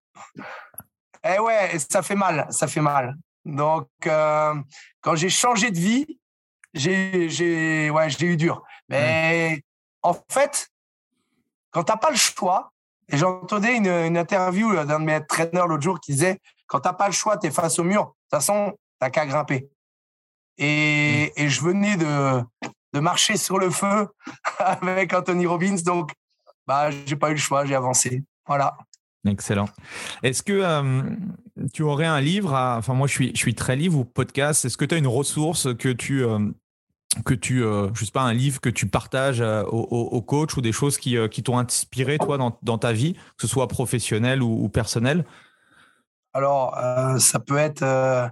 Speaker 2: Eh ouais, ça fait mal, ça fait mal. Donc, euh, quand j'ai changé de vie, j'ai ouais, eu dur. Mais en fait, quand tu n'as pas le choix, et j'entendais une, une interview d'un de mes traîneurs l'autre jour qui disait quand tu n'as pas le choix, tu es face au mur. De toute façon, tu n'as qu'à grimper. Et, mm. et, je venais de, de marcher sur le feu avec Anthony Robbins. Donc, bah, j'ai pas eu le choix, j'ai avancé. Voilà.
Speaker 3: Excellent. Est-ce que euh, tu aurais un livre Enfin, moi, je suis, je suis très livre ou podcast. Est-ce que tu as une ressource que tu, euh, que tu, euh, je sais pas, un livre que tu partages au, coach ou des choses qui, qui t'ont inspiré, toi, dans, dans, ta vie, que ce soit professionnelle ou, ou personnelle
Speaker 2: alors, euh, ça peut être euh,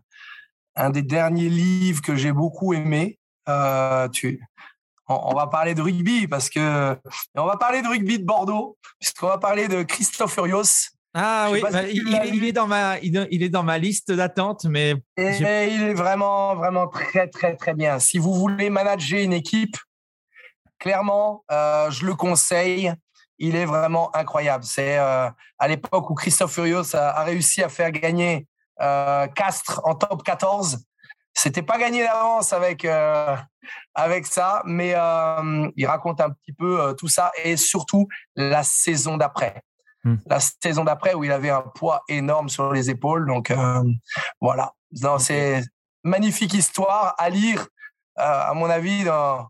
Speaker 2: un des derniers livres que j'ai beaucoup aimé. Euh, tu, on, va parler de rugby parce que on va parler de rugby de Bordeaux puisqu'on va parler de Christophe Furios.
Speaker 3: Ah oui, bah, il, est dans ma, il, est dans ma liste d'attente, mais
Speaker 2: Et il est vraiment, vraiment très, très, très bien. Si vous voulez manager une équipe, clairement, je le conseille il est vraiment incroyable. C'est euh, à l'époque où Christophe Furios a, réussi à faire gagner euh, Castres en top 14. C'était pas gagné d'avance avec euh, avec ça, mais il raconte un petit peu tout ça et surtout la saison d'après. Hmm. La saison d'après où il avait un poids énorme sur les épaules. Donc voilà, c'est magnifique histoire à lire. à mon avis, dans,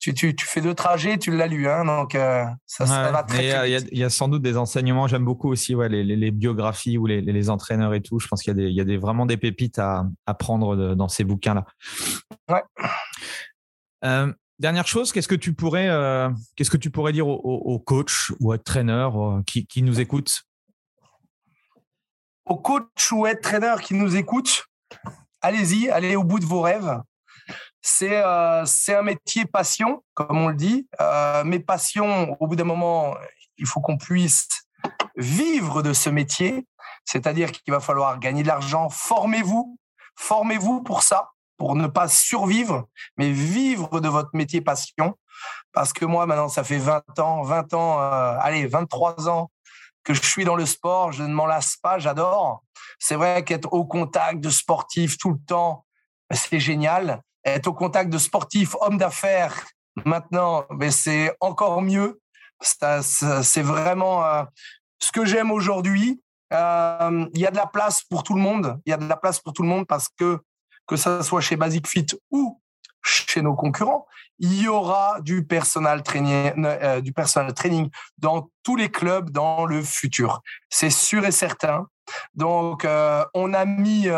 Speaker 2: tu, tu, tu, fais deux trajets, tu l'as lu, hein, donc euh, ça, va très,
Speaker 3: Il y, a sans doute des enseignements. J'aime beaucoup aussi ouais, les, les, biographies ou les, les, entraîneurs et tout. Je pense qu'il y a, des, y a des, vraiment des pépites à, à prendre dans ces bouquins-là.
Speaker 2: Ouais.
Speaker 3: Euh, dernière chose, qu'est-ce que tu pourrais, euh, dire aux, coachs ou aux traîneurs qui, qui nous écoutent
Speaker 2: Aux coachs ou aux traîneurs qui nous écoutent, allez-y, allez au bout de vos rêves c'est euh, un métier passion, comme on le dit. Euh, mais passion, au bout d'un moment, il faut qu'on puisse vivre de ce métier. C'est-à-dire qu'il va falloir gagner de l'argent. Formez-vous, formez-vous pour ça, pour ne pas survivre, mais vivre de votre métier passion. Parce que moi, maintenant, ça fait 20 ans, 20 ans, euh, allez, 23 ans que je suis dans le sport. Je ne m'en lasse pas, j'adore. C'est vrai qu'être au contact de sportifs tout le temps, c'est génial être au contact de sportifs, hommes d'affaires, maintenant, mais c'est encore mieux. C'est vraiment euh, ce que j'aime aujourd'hui. Euh, il y a de la place pour tout le monde. Il y a de la place pour tout le monde parce que que ça soit chez Basic Fit ou chez nos concurrents, il y aura du personal training, euh, dans tous les clubs dans le futur. C'est sûr et certain. Donc, on a mis,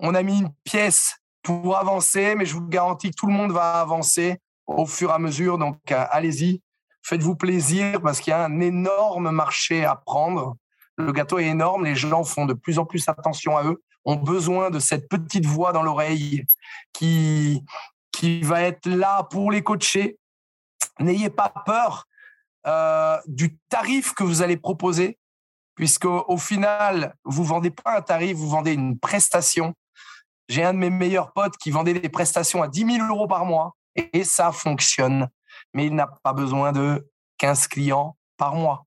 Speaker 2: on a mis une pièce pour avancer, mais je vous garantis que tout le monde va avancer au fur et à mesure. Donc, euh, allez-y, faites-vous plaisir parce qu'il y a un énorme marché à prendre. Le gâteau est énorme, les gens font de plus en plus attention à eux, ont besoin de cette petite voix dans l'oreille qui, qui va être là pour les coacher. N'ayez pas peur euh, du tarif que vous allez proposer, puisque au final, vous vendez pas un tarif, vous vendez une prestation j'ai un de mes meilleurs potes qui vendait des prestations à 10 000 euros par mois et ça fonctionne. Mais il n'a pas besoin de 15 clients par mois.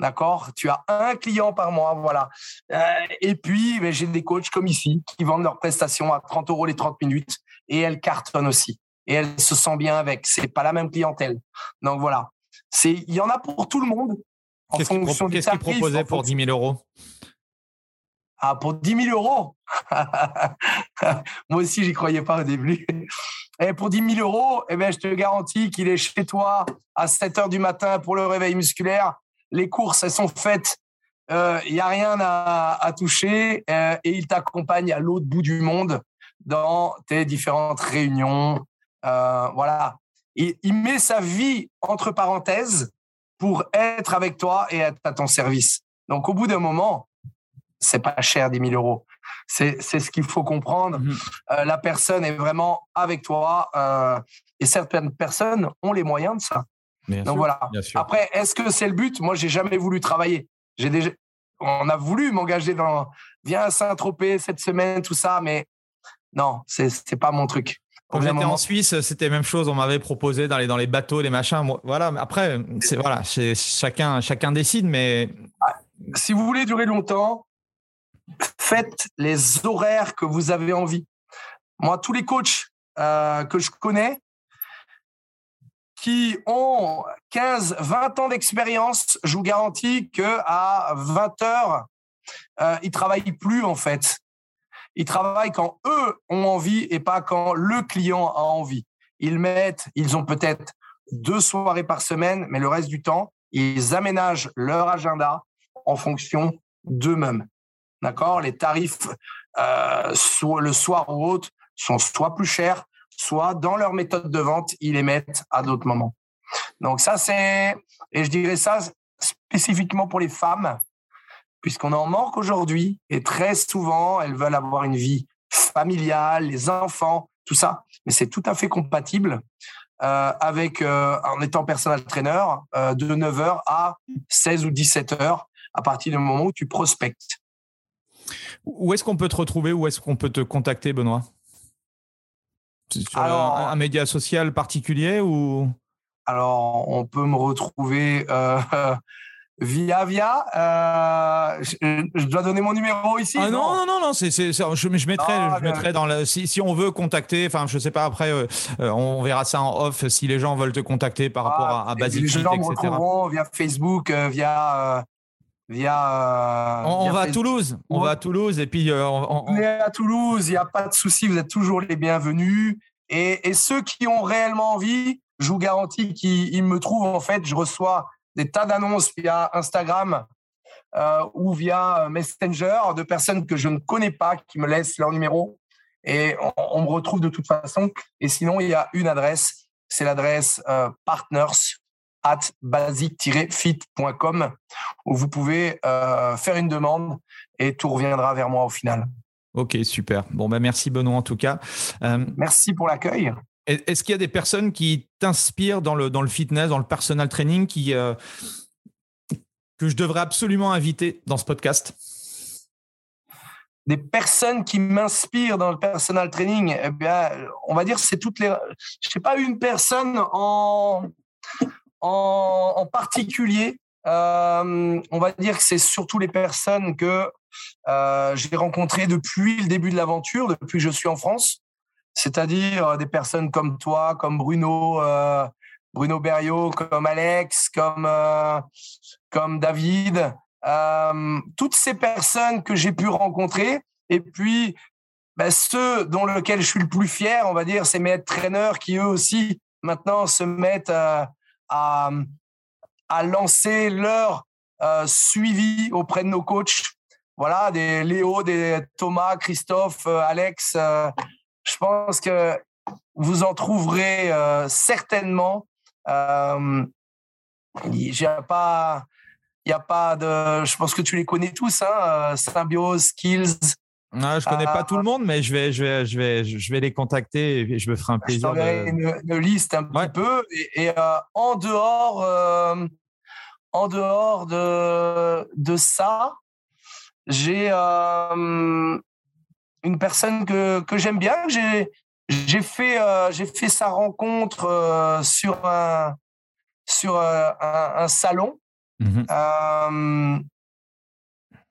Speaker 2: D'accord? Tu as un client par mois, voilà. Euh, et puis, ben, j'ai des coachs comme ici qui vendent leurs prestations à 30 euros les 30 minutes et elles cartonnent aussi. Et elles se sentent bien avec. C'est pas la même clientèle. Donc voilà. C'est, il y en a pour tout le monde.
Speaker 3: Qu'est-ce qu'il proposait pour 10 000 euros?
Speaker 2: Ah, pour 10 000 euros? Moi aussi, j'y croyais pas au début. Et pour 10 000 euros, eh ben, je te garantis qu'il est chez toi à 7 heures du matin pour le réveil musculaire. Les courses, elles sont faites. Il euh, n'y a rien à, toucher euh, et il t'accompagne à l'autre bout du monde dans tes différentes réunions. Euh, voilà. il met sa vie entre parenthèses pour être avec toi et être à ton service. Donc, au bout d'un moment, c'est pas cher, 10 000 euros. C'est, ce qu'il faut comprendre. Mhm. Euh, la personne est vraiment avec toi euh, et certaines personnes ont les moyens de ça. Donc voilà. Après, est-ce que c'est le but? Moi, j'ai jamais voulu travailler. J'ai déjà, on a voulu m'engager dans viens à Saint-Tropez cette semaine, tout ça, mais non, c'est c'est pas mon truc.
Speaker 3: Quand j'étais en Suisse, c'était la même chose. On m'avait proposé d'aller dans les bateaux, les machins. Voilà. Après, c'est voilà, chacun, chacun décide. Mais
Speaker 2: si vous voulez durer longtemps, faites les horaires que vous avez envie. Moi, tous les coachs euh, que je connais qui ont 15, 20 ans d'expérience, je vous garantis que à 20 heures, euh, ils travaillent plus en fait. Ils travaillent quand eux ont envie et pas quand le client a envie. Ils mettent, ils ont peut-être deux soirées par semaine, mais le reste du temps, ils aménagent leur agenda en fonction d'eux-mêmes. D'accord? Les tarifs, euh, le soir ou autre, sont soit plus chers, soit dans leur méthode de vente, ils les mettent à d'autres moments. Donc ça, c'est, et je dirais ça spécifiquement pour les femmes, puisqu'on en manque aujourd'hui et très souvent, elles veulent avoir une vie familiale, les enfants, tout ça. Mais c'est tout à fait compatible euh, avec euh, en étant personnel trainer euh, de 9h à 16 ou 17h à partir du moment où tu prospectes.
Speaker 3: Où est-ce qu'on peut te retrouver? Où est-ce qu'on peut te contacter, Benoît? Sur alors, un, média social particulier ou?
Speaker 2: Alors, on peut me retrouver Via via, euh, je, dois donner mon numéro ici.
Speaker 3: Ah non non? non non, c'est je, je mettrai je ah, mettrai dans la si, si on veut contacter, enfin je sais pas après euh, euh, on verra ça en off si les gens veulent te contacter par rapport à, à Basic Les gens me retrouveront
Speaker 2: via Facebook, via via.
Speaker 3: On, va à Toulouse. On va à Toulouse et puis.
Speaker 2: on, est à Toulouse. Il n'y a pas de souci. Vous êtes toujours les bienvenus. Et, et, ceux qui ont réellement envie, je vous garantis qu'ils me trouvent. En fait, je reçois des tas d'annonces via Instagram euh, ou via Messenger de personnes que je ne connais pas qui me laissent leur numéro et on, me retrouve de toute façon. Et sinon, il y a une adresse, c'est l'adresse euh, partners at basic-fit.com où vous pouvez euh, faire une demande et tout reviendra vers moi au final.
Speaker 3: Ok, super. Bon, ben merci Benoît en tout cas.
Speaker 2: merci pour l'accueil.
Speaker 3: Est-ce qu'il y a des personnes qui t'inspirent dans le, dans le fitness, dans le personal training, qui, euh, que je devrais absolument inviter dans ce podcast?
Speaker 2: Des personnes qui m'inspirent dans le personal training, eh bien, on va dire c'est toutes les. Je sais pas une personne en, en, particulier. Euh, on va dire que c'est surtout les personnes que euh, j'ai rencontrées depuis le début de l'aventure, depuis que je suis en France c'est-à-dire euh, des personnes comme toi, comme Bruno, euh, Bruno Berriot, comme Alex, comme, euh, comme David, toutes ces personnes que j'ai pu rencontrer, et puis ben, ceux dont lequel je suis le plus fier, on va dire, c'est mes traîneurs qui eux aussi maintenant se mettent à, à lancer leur suivi auprès de nos coachs. Voilà, des Léo, des Thomas, Christophe, Alex, je pense que vous en trouverez euh, certainement. Euh, il n'y a pas, de. Je pense que tu les connais tous, hein, euh, Symbiose, Skills.
Speaker 3: Non, je connais pas tout le monde, mais je vais, je vais, je vais, je vais les contacter et je me ferai un plaisir.
Speaker 2: Je de... une, une, liste un petit peu. Et, en dehors, en dehors de, de ça, j'ai une personne que, que j'aime bien. J'ai j'ai fait euh, j'ai fait sa rencontre euh, sur un sur euh, un, salon. Mmh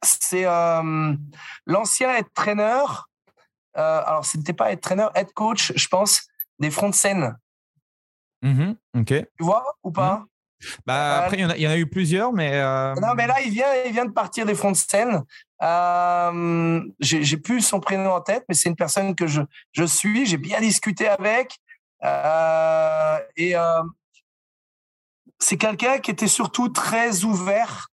Speaker 2: c'est l'ancien head trainer. alors c'était pas head trainer, head coach, je pense, des fronts de scène.
Speaker 3: Mmh ok.
Speaker 2: Tu vois ou pas?
Speaker 3: Bah, après, il y, en a, eu plusieurs, mais.
Speaker 2: Non, mais là, il vient, il vient de partir des fonds de scène. j'ai plus son prénom en tête, mais c'est une personne que je, je suis. J'ai bien discuté avec. et c'est quelqu'un qui était surtout très ouvert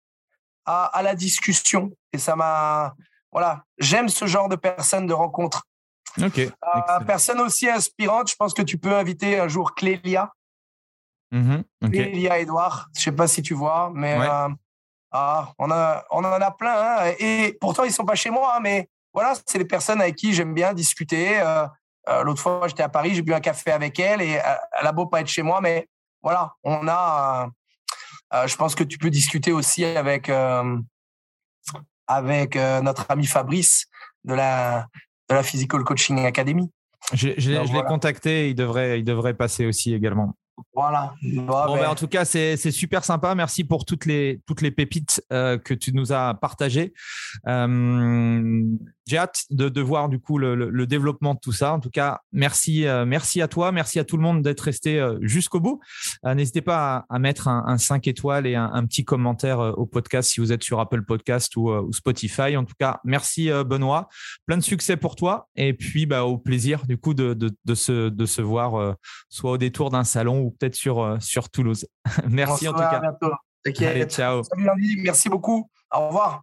Speaker 2: à, à la discussion. Et ça m'a. Voilà, j'aime ce genre de personnes de rencontre.
Speaker 3: Ok.
Speaker 2: Euh, personne aussi inspirante, je pense que tu peux inviter un jour Clélia.
Speaker 3: Mm
Speaker 2: Clélia Edouard, je sais pas si tu vois, mais euh, ah, on, a, on en a plein. Hein, et pourtant, ils sont pas chez moi, hein, mais voilà, c'est les personnes avec qui j'aime bien discuter. Euh, l'autre fois, j'étais à Paris, j'ai bu un café avec elle et elle a beau pas être chez moi, mais voilà, on a. je pense que tu peux discuter aussi avec avec notre ami Fabrice de la de la Physical Coaching Academy.
Speaker 3: Je, l'ai contacté, il devrait, il devrait passer aussi également.
Speaker 2: Voilà.
Speaker 3: Bah, ben, en tout cas, c'est super sympa. Merci pour toutes les, toutes les pépites euh, que tu nous as partagées. Euh, j'ai hâte de, de, voir du coup le, le, développement de tout ça. En tout cas, merci, euh, merci à toi, merci à tout le monde d'être resté jusqu'au bout. N'hésitez pas à, à, mettre un, un, 5 étoiles et un, un, petit commentaire au podcast si vous êtes sur Apple Podcast ou, ou Spotify. En tout cas, merci Benoît, plein de succès pour toi et puis bah, au plaisir du coup de, de, de se, de se voir soit au détour d'un salon ou peut-être sur, sur Toulouse. merci en tout cas.
Speaker 2: Allez, ciao. Salut merci beaucoup. Au revoir.